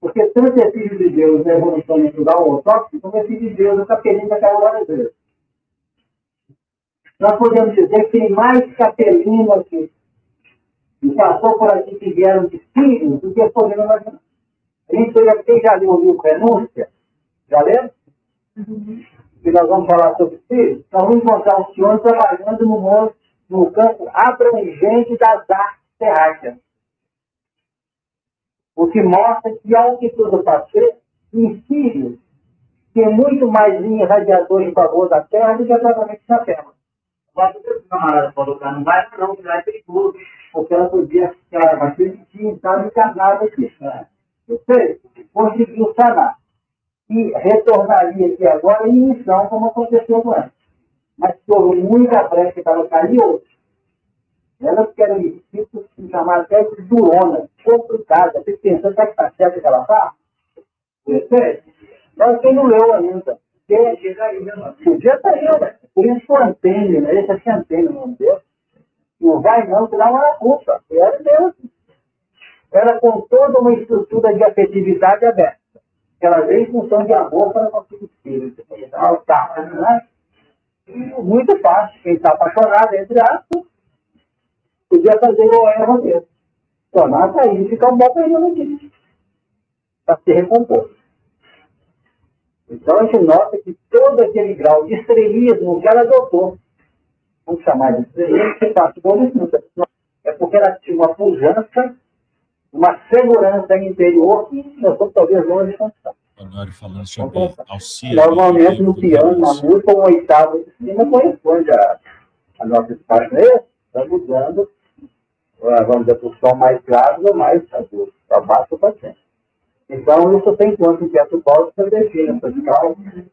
Porque tanto é filho de Deus na evolução natural ou tóxico, como é filho de Deus capelinho daquela várias vezes. Nós podemos dizer que tem mais capelinho aqui e passou por aqui que vieram de filhos do que podemos imaginar. A gente quem já leu o livro Renúncia, Já lembra? Uhum. E nós vamos falar sobre isso. Nós vamos encontrar o senhor trabalhando no, mundo, no campo abrangente das artes terráqueas. O que mostra que, ao que tudo passei, em Sírio, tem muito mais linha radiador em favor da Terra do que exatamente na Terra. Mas o camarada falou que não vai, não, que vai ter tudo, porque ela podia ficar, ele tinha estado encarnado aqui. Né? Eu sei, conseguiu sanar. E retornaria aqui agora em missão, como aconteceu ela. Mas houve muita brecha para cair hoje. Elas querem espíritos se chamar até de durona, complicada. Você pensando que está certo que ela está? Você? Mas quem não leu ainda. Podia estar né? Por isso que o antênio, né? Esse é não deu. Não vai não, que não era culpa. Era Deus. Era com toda uma estrutura de afetividade aberta. Ela veio em função de amor para conseguir espírito. Então, tá, né? Muito fácil. Quem está apaixonado, entre aspas, podia fazer o erro mesmo. Tornar sair ficar um bom período aqui. Para se recompor. Então a gente nota que todo aquele grau de estrelismo que ela adotou, vamos chamar de estrelismo, se passa é porque ela tinha uma pujança, uma segurança interior que nós estamos talvez longe de conquistar. Honório falando sobre auxílio. Normalmente no piano, na música, um oitavo de cima corresponde a, a nossa espaço, é isso? Está mudando, vamos dizer, o som mais grave ou mais agudo, para baixo ou para cima. Então, isso tem quanto em Pietro Paulo que define essas causas.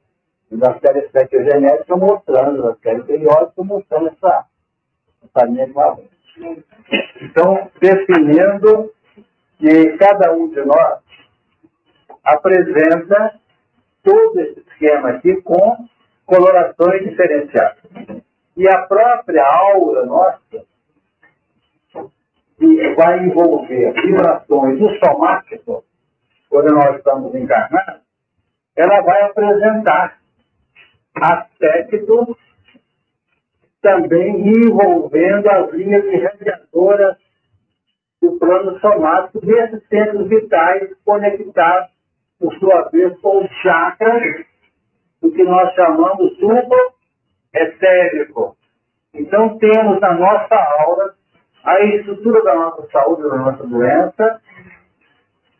Da série espectrogenética mostrando, da série periódica mostrando essa, essa linha de avanço. Então, definindo que cada um de nós apresenta todo esse esquema aqui com colorações diferenciadas. E a própria aura nossa, que vai envolver vibrações do somático, quando nós estamos encarnados, ela vai apresentar aspectos também envolvendo as linhas irradiadoras do plano somático desses centros vitais conectados, por sua vez, com os chakras, o que nós chamamos subo etérico. Então, temos na nossa aura a estrutura da nossa saúde, da nossa doença,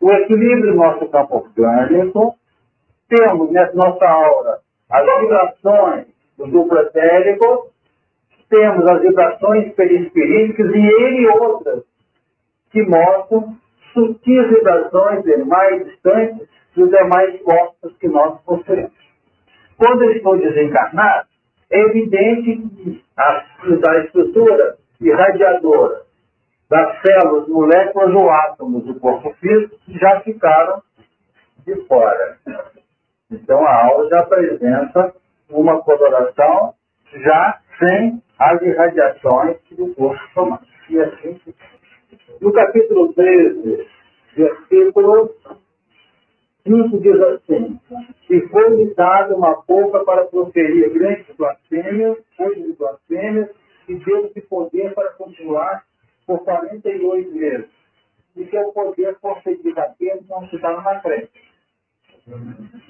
o equilíbrio do nosso campo orgânico, temos nessa nossa aura as vibrações do duplo etérico, temos as vibrações perispiríticas e ele outras que mostram sutis vibrações mais distantes dos demais corpos que nós possuímos. Quando eu estou desencarnado, é evidente que a, a estrutura irradiadora das células, moléculas ou átomos do corpo físico já ficaram de fora. Então a aula já apresenta uma coloração já sem as irradiações do corpo somático. E assim, no capítulo 13, versículo 5 diz assim, e foi-lhe dada uma boca para proferir grandes blasfêmias, coisas blasfêmias, e deu-lhe poder para continuar por 48 meses. E o poder concedido a Deus não se dá na frente.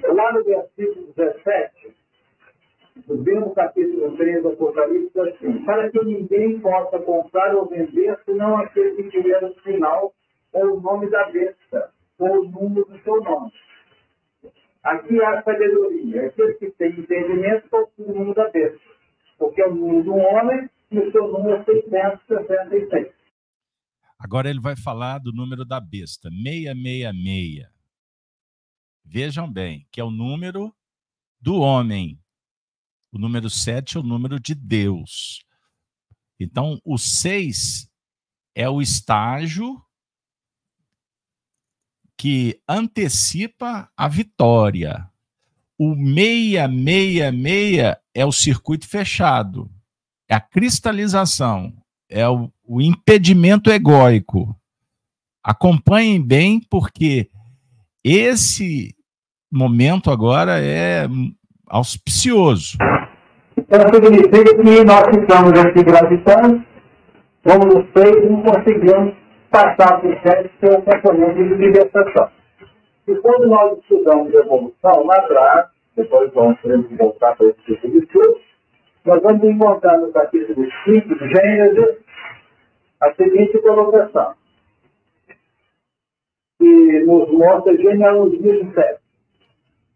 Lá no versículo 17, do mesmo capítulo 3 do Apocalipse, assim: Para que ninguém possa comprar ou vender, senão aquele que tiver o sinal ou o nome da besta, ou o número do seu nome. Aqui há sabedoria. Aquele que tem entendimento possui o número da besta, porque é o número do homem e o seu número é 666. Agora ele vai falar do número da besta, 666. Vejam bem, que é o número do homem. O número 7 é o número de Deus. Então, o 6 é o estágio que antecipa a vitória. O 666 é o circuito fechado, é a cristalização, é o, o impedimento egóico. Acompanhem bem, porque esse momento agora é auspicioso. Então significa que nós ficamos aqui gravitando, como nos feitos, não conseguimos passar por certo seu componente de libertação. E quando nós estudamos evolução lá atrás, depois vamos voltar para esse tipo de estudo, nós vamos encontrar no capítulo 5 de Gênesis a seguinte colocação, que nos mostra a genealogia de fé.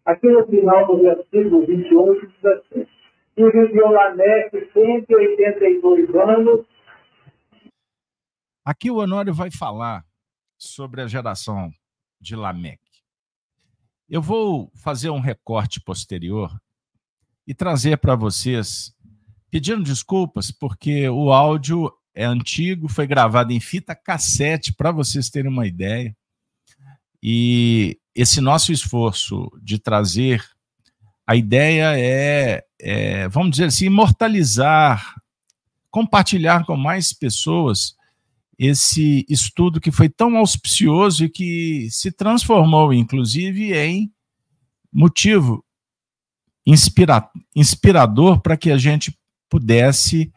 Aqui no final do versículo 21 diz assim, viveu Lameque 182 anos. Aqui o Honório vai falar sobre a geração de Lameque. Eu vou fazer um recorte posterior e trazer para vocês, pedindo desculpas, porque o áudio é antigo, foi gravado em fita cassete, para vocês terem uma ideia. E esse nosso esforço de trazer a ideia é, é, vamos dizer assim, imortalizar, compartilhar com mais pessoas esse estudo que foi tão auspicioso e que se transformou, inclusive, em motivo inspira inspirador para que a gente pudesse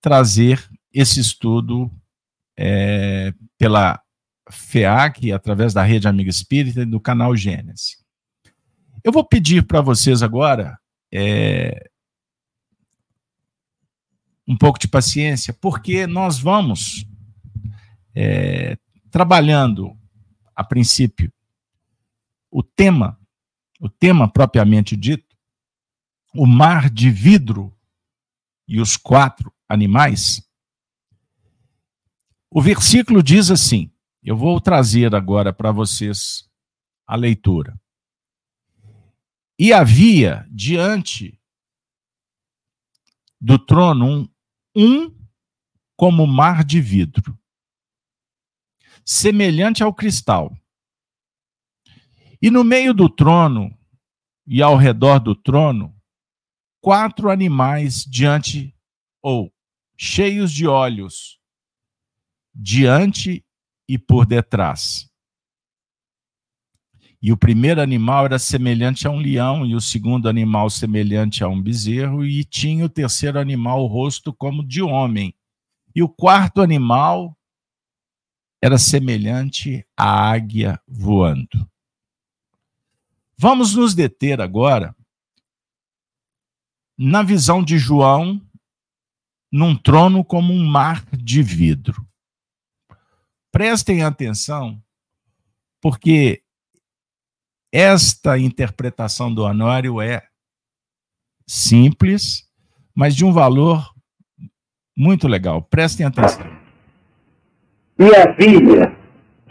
trazer esse estudo é, pela FEAC, através da Rede Amiga Espírita e do canal Gênesis. Eu vou pedir para vocês agora é, um pouco de paciência, porque nós vamos é, trabalhando, a princípio, o tema, o tema propriamente dito, o mar de vidro e os quatro animais. O versículo diz assim: eu vou trazer agora para vocês a leitura. E havia diante do trono um, um como mar de vidro, semelhante ao cristal. E no meio do trono e ao redor do trono, quatro animais diante ou cheios de olhos, diante e por detrás. E o primeiro animal era semelhante a um leão, e o segundo animal semelhante a um bezerro, e tinha o terceiro animal o rosto como de homem. E o quarto animal era semelhante à águia voando. Vamos nos deter agora na visão de João num trono como um mar de vidro. Prestem atenção, porque esta interpretação do Honório é simples, mas de um valor muito legal. Prestem atenção. E havia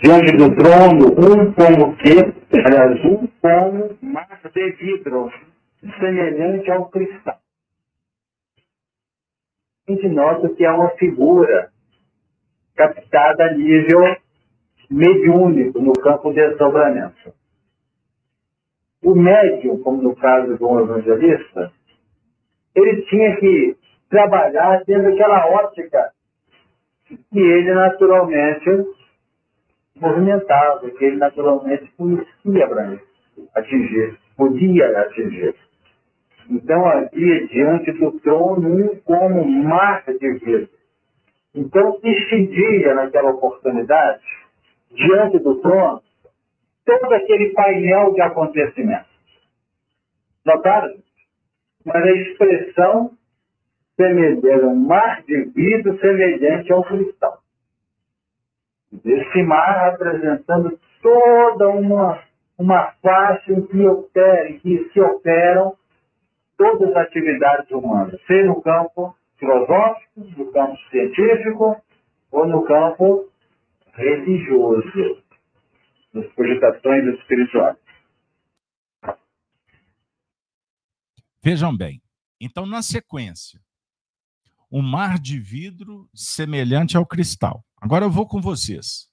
diante do trono um como que, aliás, um como mar de vidro, semelhante ao cristal. A gente nota que é uma figura captada a nível mediúnico no campo de desdobramento. O médium, como no caso de um evangelista, ele tinha que trabalhar dentro daquela ótica que ele naturalmente movimentava, que ele naturalmente conhecia para atingir, podia atingir. Então havia diante do trono um como mar de vida. Então incidia naquela oportunidade, diante do trono, todo aquele painel de acontecimentos. Notaram? Mas a expressão semelhante, um mar de vidro semelhante ao cristal. Esse mar representando toda uma, uma face em que, em que se operam todas as atividades humanas, seja no campo filosófico, no campo científico ou no campo religioso, nas cogitações espirituais. Vejam bem, então na sequência, um mar de vidro semelhante ao cristal. Agora eu vou com vocês.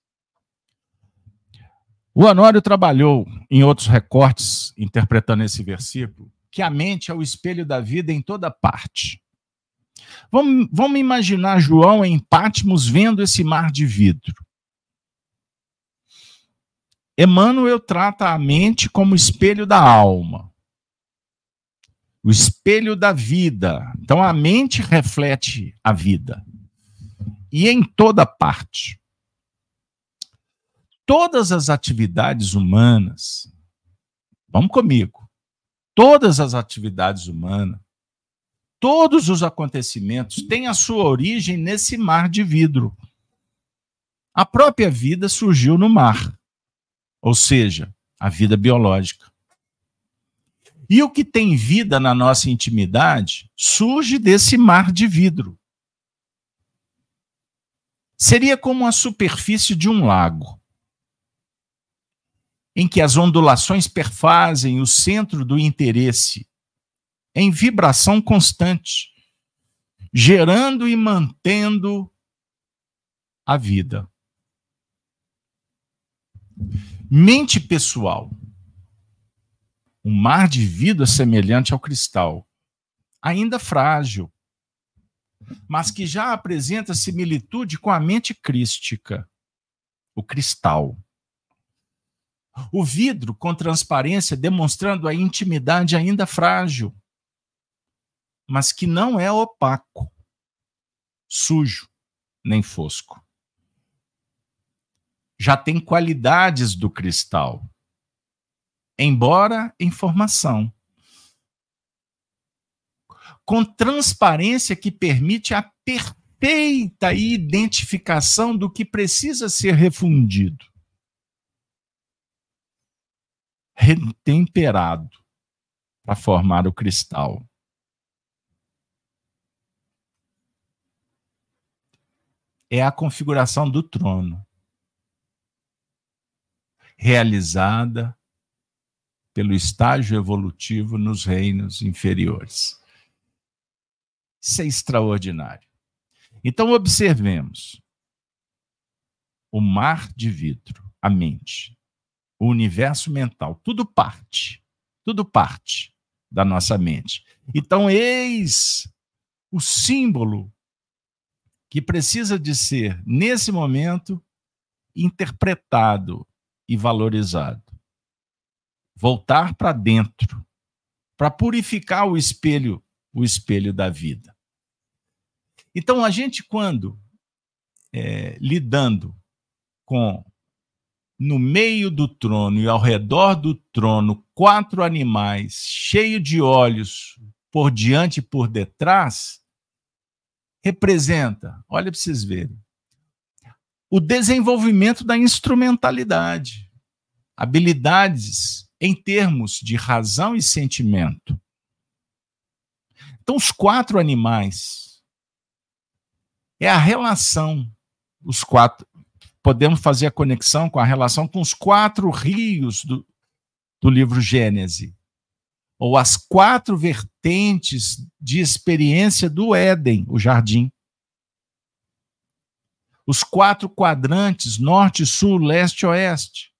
O Honório trabalhou em outros recortes, interpretando esse versículo, que a mente é o espelho da vida em toda parte. Vamos, vamos imaginar João em Pátimos vendo esse mar de vidro. Emmanuel trata a mente como espelho da alma o espelho da vida. Então a mente reflete a vida. E em toda parte. todas as atividades humanas, vamos comigo, todas as atividades humanas, todos os acontecimentos têm a sua origem nesse mar de vidro. A própria vida surgiu no mar, ou seja, a vida biológica. E o que tem vida na nossa intimidade surge desse mar de vidro. Seria como a superfície de um lago, em que as ondulações perfazem o centro do interesse, em vibração constante, gerando e mantendo a vida. Mente pessoal um mar de vida semelhante ao cristal, ainda frágil, mas que já apresenta similitude com a mente crística, o cristal. O vidro com transparência demonstrando a intimidade ainda frágil, mas que não é opaco, sujo, nem fosco. Já tem qualidades do cristal embora em formação. Com transparência que permite a perfeita identificação do que precisa ser refundido. Retemperado para formar o cristal. É a configuração do trono, realizada pelo estágio evolutivo nos reinos inferiores. Isso é extraordinário. Então, observemos o mar de vidro, a mente, o universo mental, tudo parte, tudo parte da nossa mente. Então, eis o símbolo que precisa de ser, nesse momento, interpretado e valorizado voltar para dentro, para purificar o espelho, o espelho da vida. Então, a gente, quando é, lidando com no meio do trono e ao redor do trono quatro animais cheios de olhos por diante e por detrás, representa, olha para vocês verem, o desenvolvimento da instrumentalidade, habilidades em termos de razão e sentimento. Então, os quatro animais é a relação, os quatro. Podemos fazer a conexão com a relação com os quatro rios do, do livro Gênese, ou as quatro vertentes de experiência do Éden, o jardim. Os quatro quadrantes, norte, sul, leste, oeste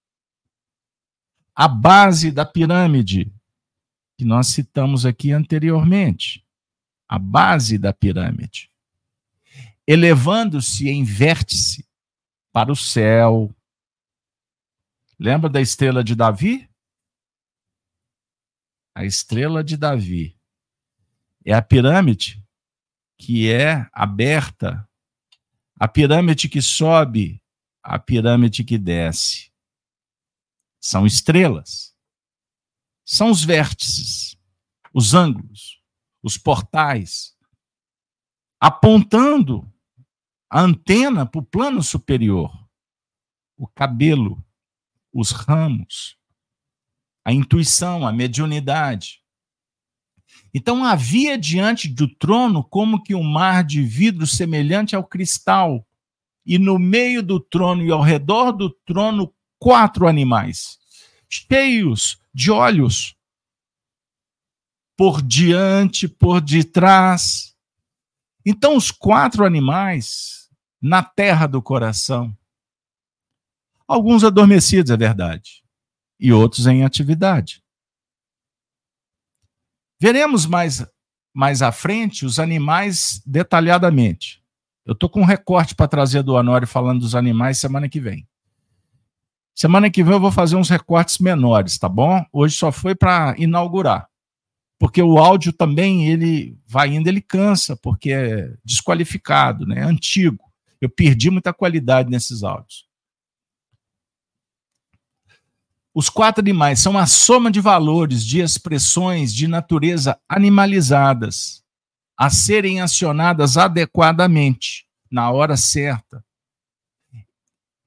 a base da pirâmide, que nós citamos aqui anteriormente. A base da pirâmide. Elevando-se em vértice para o céu. Lembra da estrela de Davi? A estrela de Davi é a pirâmide que é aberta, a pirâmide que sobe, a pirâmide que desce são estrelas. São os vértices, os ângulos, os portais, apontando a antena para o plano superior, o cabelo, os ramos, a intuição, a mediunidade. Então havia diante do trono como que um mar de vidro semelhante ao cristal, e no meio do trono e ao redor do trono quatro animais, cheios de olhos, por diante, por detrás. Então, os quatro animais na terra do coração, alguns adormecidos, é verdade, e outros em atividade. Veremos mais, mais à frente os animais detalhadamente. Eu estou com um recorte para trazer do Honório falando dos animais semana que vem. Semana que vem eu vou fazer uns recortes menores, tá bom? Hoje só foi para inaugurar. Porque o áudio também, ele vai indo, ele cansa, porque é desqualificado, né? É antigo. Eu perdi muita qualidade nesses áudios. Os quatro animais são a soma de valores, de expressões de natureza animalizadas, a serem acionadas adequadamente, na hora certa.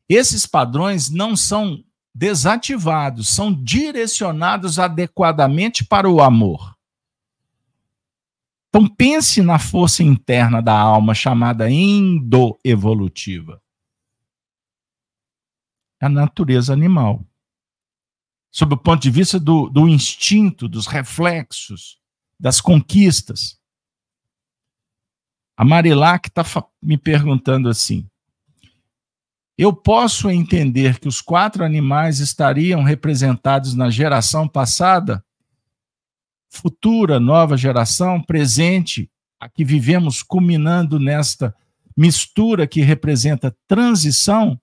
Esses padrões não são desativados, são direcionados adequadamente para o amor. Então pense na força interna da alma chamada endoevolutiva. É a natureza animal. Sob o ponto de vista do, do instinto, dos reflexos, das conquistas. A Marilac está me perguntando assim: eu posso entender que os quatro animais estariam representados na geração passada futura, nova geração, presente, a que vivemos culminando nesta mistura que representa transição,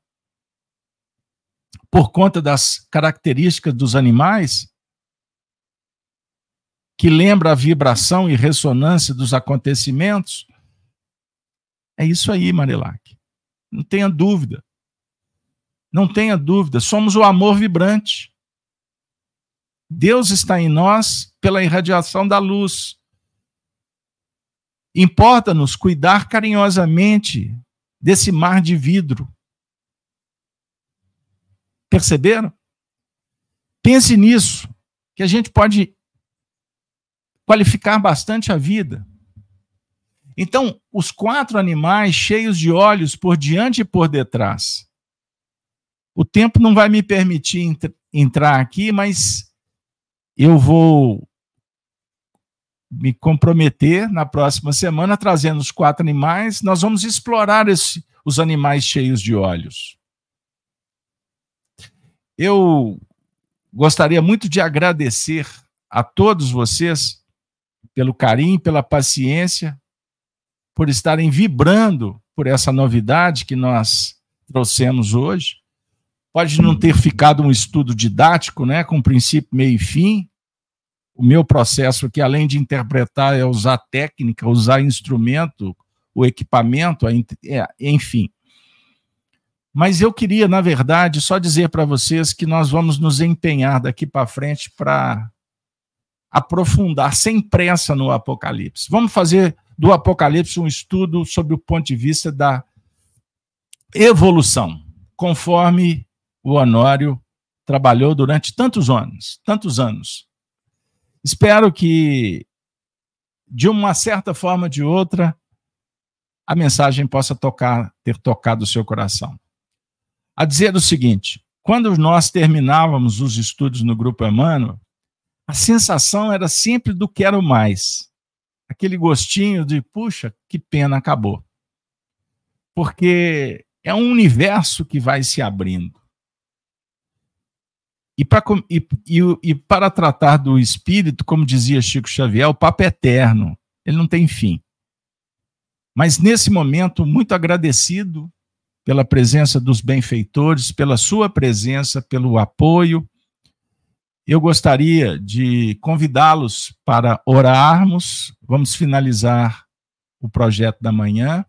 por conta das características dos animais, que lembra a vibração e ressonância dos acontecimentos. É isso aí, Marilac. Não tenha dúvida. Não tenha dúvida. Somos o amor vibrante. Deus está em nós pela irradiação da luz. Importa-nos cuidar carinhosamente desse mar de vidro. Perceberam? Pense nisso, que a gente pode qualificar bastante a vida. Então, os quatro animais cheios de olhos por diante e por detrás. O tempo não vai me permitir entrar aqui, mas eu vou me comprometer na próxima semana trazendo os quatro animais. Nós vamos explorar esse, os animais cheios de olhos. Eu gostaria muito de agradecer a todos vocês pelo carinho, pela paciência, por estarem vibrando por essa novidade que nós trouxemos hoje. Pode não ter ficado um estudo didático, né, com princípio, meio e fim, o meu processo aqui, além de interpretar, é usar técnica, usar instrumento, o equipamento, é, enfim. Mas eu queria, na verdade, só dizer para vocês que nós vamos nos empenhar daqui para frente para aprofundar sem pressa no Apocalipse. Vamos fazer do Apocalipse um estudo sobre o ponto de vista da evolução, conforme o Honório trabalhou durante tantos anos, tantos anos. Espero que, de uma certa forma ou de outra, a mensagem possa tocar, ter tocado o seu coração. A dizer o seguinte: quando nós terminávamos os estudos no Grupo Emmanuel, a sensação era sempre do quero mais. Aquele gostinho de, puxa, que pena, acabou. Porque é um universo que vai se abrindo. E, pra, e, e, e para tratar do espírito, como dizia Chico Xavier, o papo é eterno, ele não tem fim. Mas nesse momento, muito agradecido pela presença dos benfeitores, pela sua presença, pelo apoio, eu gostaria de convidá-los para orarmos. Vamos finalizar o projeto da manhã,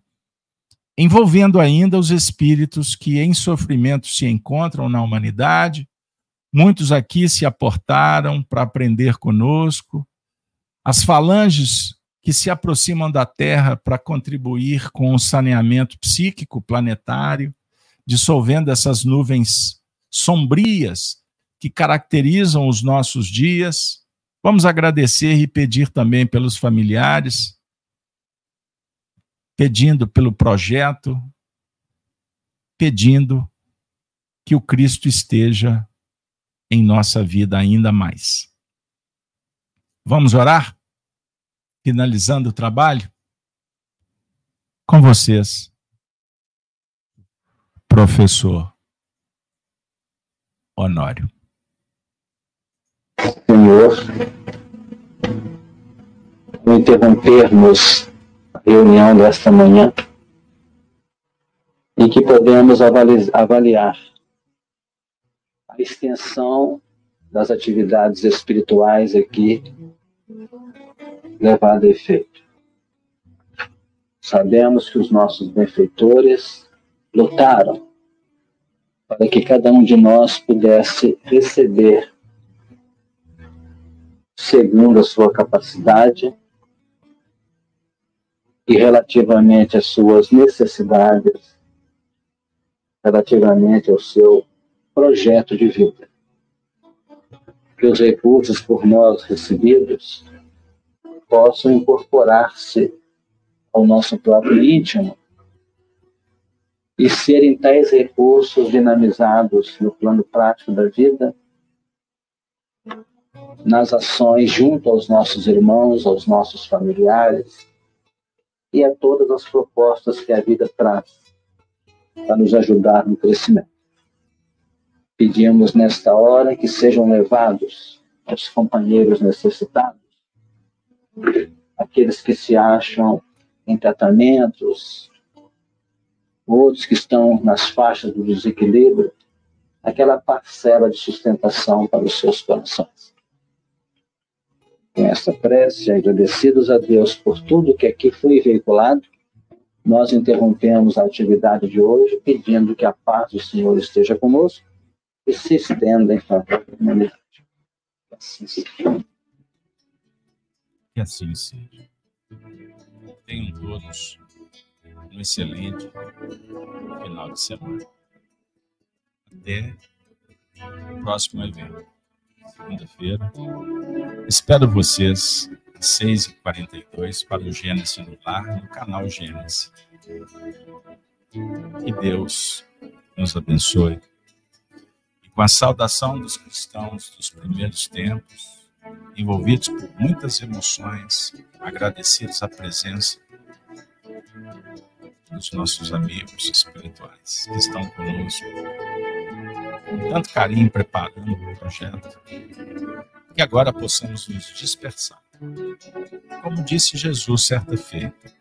envolvendo ainda os espíritos que em sofrimento se encontram na humanidade, Muitos aqui se aportaram para aprender conosco. As falanges que se aproximam da Terra para contribuir com o saneamento psíquico planetário, dissolvendo essas nuvens sombrias que caracterizam os nossos dias. Vamos agradecer e pedir também pelos familiares, pedindo pelo projeto, pedindo que o Cristo esteja em nossa vida ainda mais. Vamos orar? Finalizando o trabalho? Com vocês, professor Honório. Senhor, ao interrompermos a reunião desta manhã, e que podemos avaliar a extensão das atividades espirituais aqui levada a efeito. Sabemos que os nossos benfeitores lutaram para que cada um de nós pudesse receber segundo a sua capacidade e relativamente às suas necessidades, relativamente ao seu projeto de vida. Que os recursos por nós recebidos possam incorporar-se ao nosso próprio íntimo e serem tais recursos dinamizados no plano prático da vida, nas ações junto aos nossos irmãos, aos nossos familiares e a todas as propostas que a vida traz para nos ajudar no crescimento. Pedimos nesta hora que sejam levados aos companheiros necessitados, aqueles que se acham em tratamentos, outros que estão nas faixas do desequilíbrio, aquela parcela de sustentação para os seus corações. Com esta prece, agradecidos a Deus por tudo que aqui foi veiculado, nós interrompemos a atividade de hoje pedindo que a paz do Senhor esteja conosco e se estenda em favor da humanidade. Assim seja. Que assim seja. Tenham todos um excelente final de semana. Até o próximo evento, segunda-feira. Espero vocês às 6h42 para o Gênesis no Lar, no canal Gênesis. Que Deus nos abençoe. E com a saudação dos cristãos dos primeiros tempos, envolvidos por muitas emoções, agradecidos à presença dos nossos amigos espirituais que estão conosco, com tanto carinho preparando o projeto, que agora possamos nos dispersar. Como disse Jesus certa feita,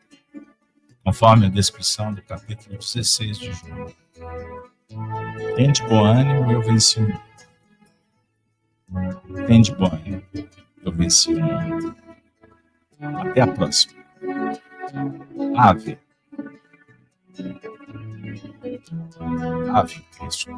conforme a descrição do capítulo 16 de João. Tende bom ânimo, eu venci o mundo. Vende banho, eu venci. Até a próxima. Ave. Ave Cristo.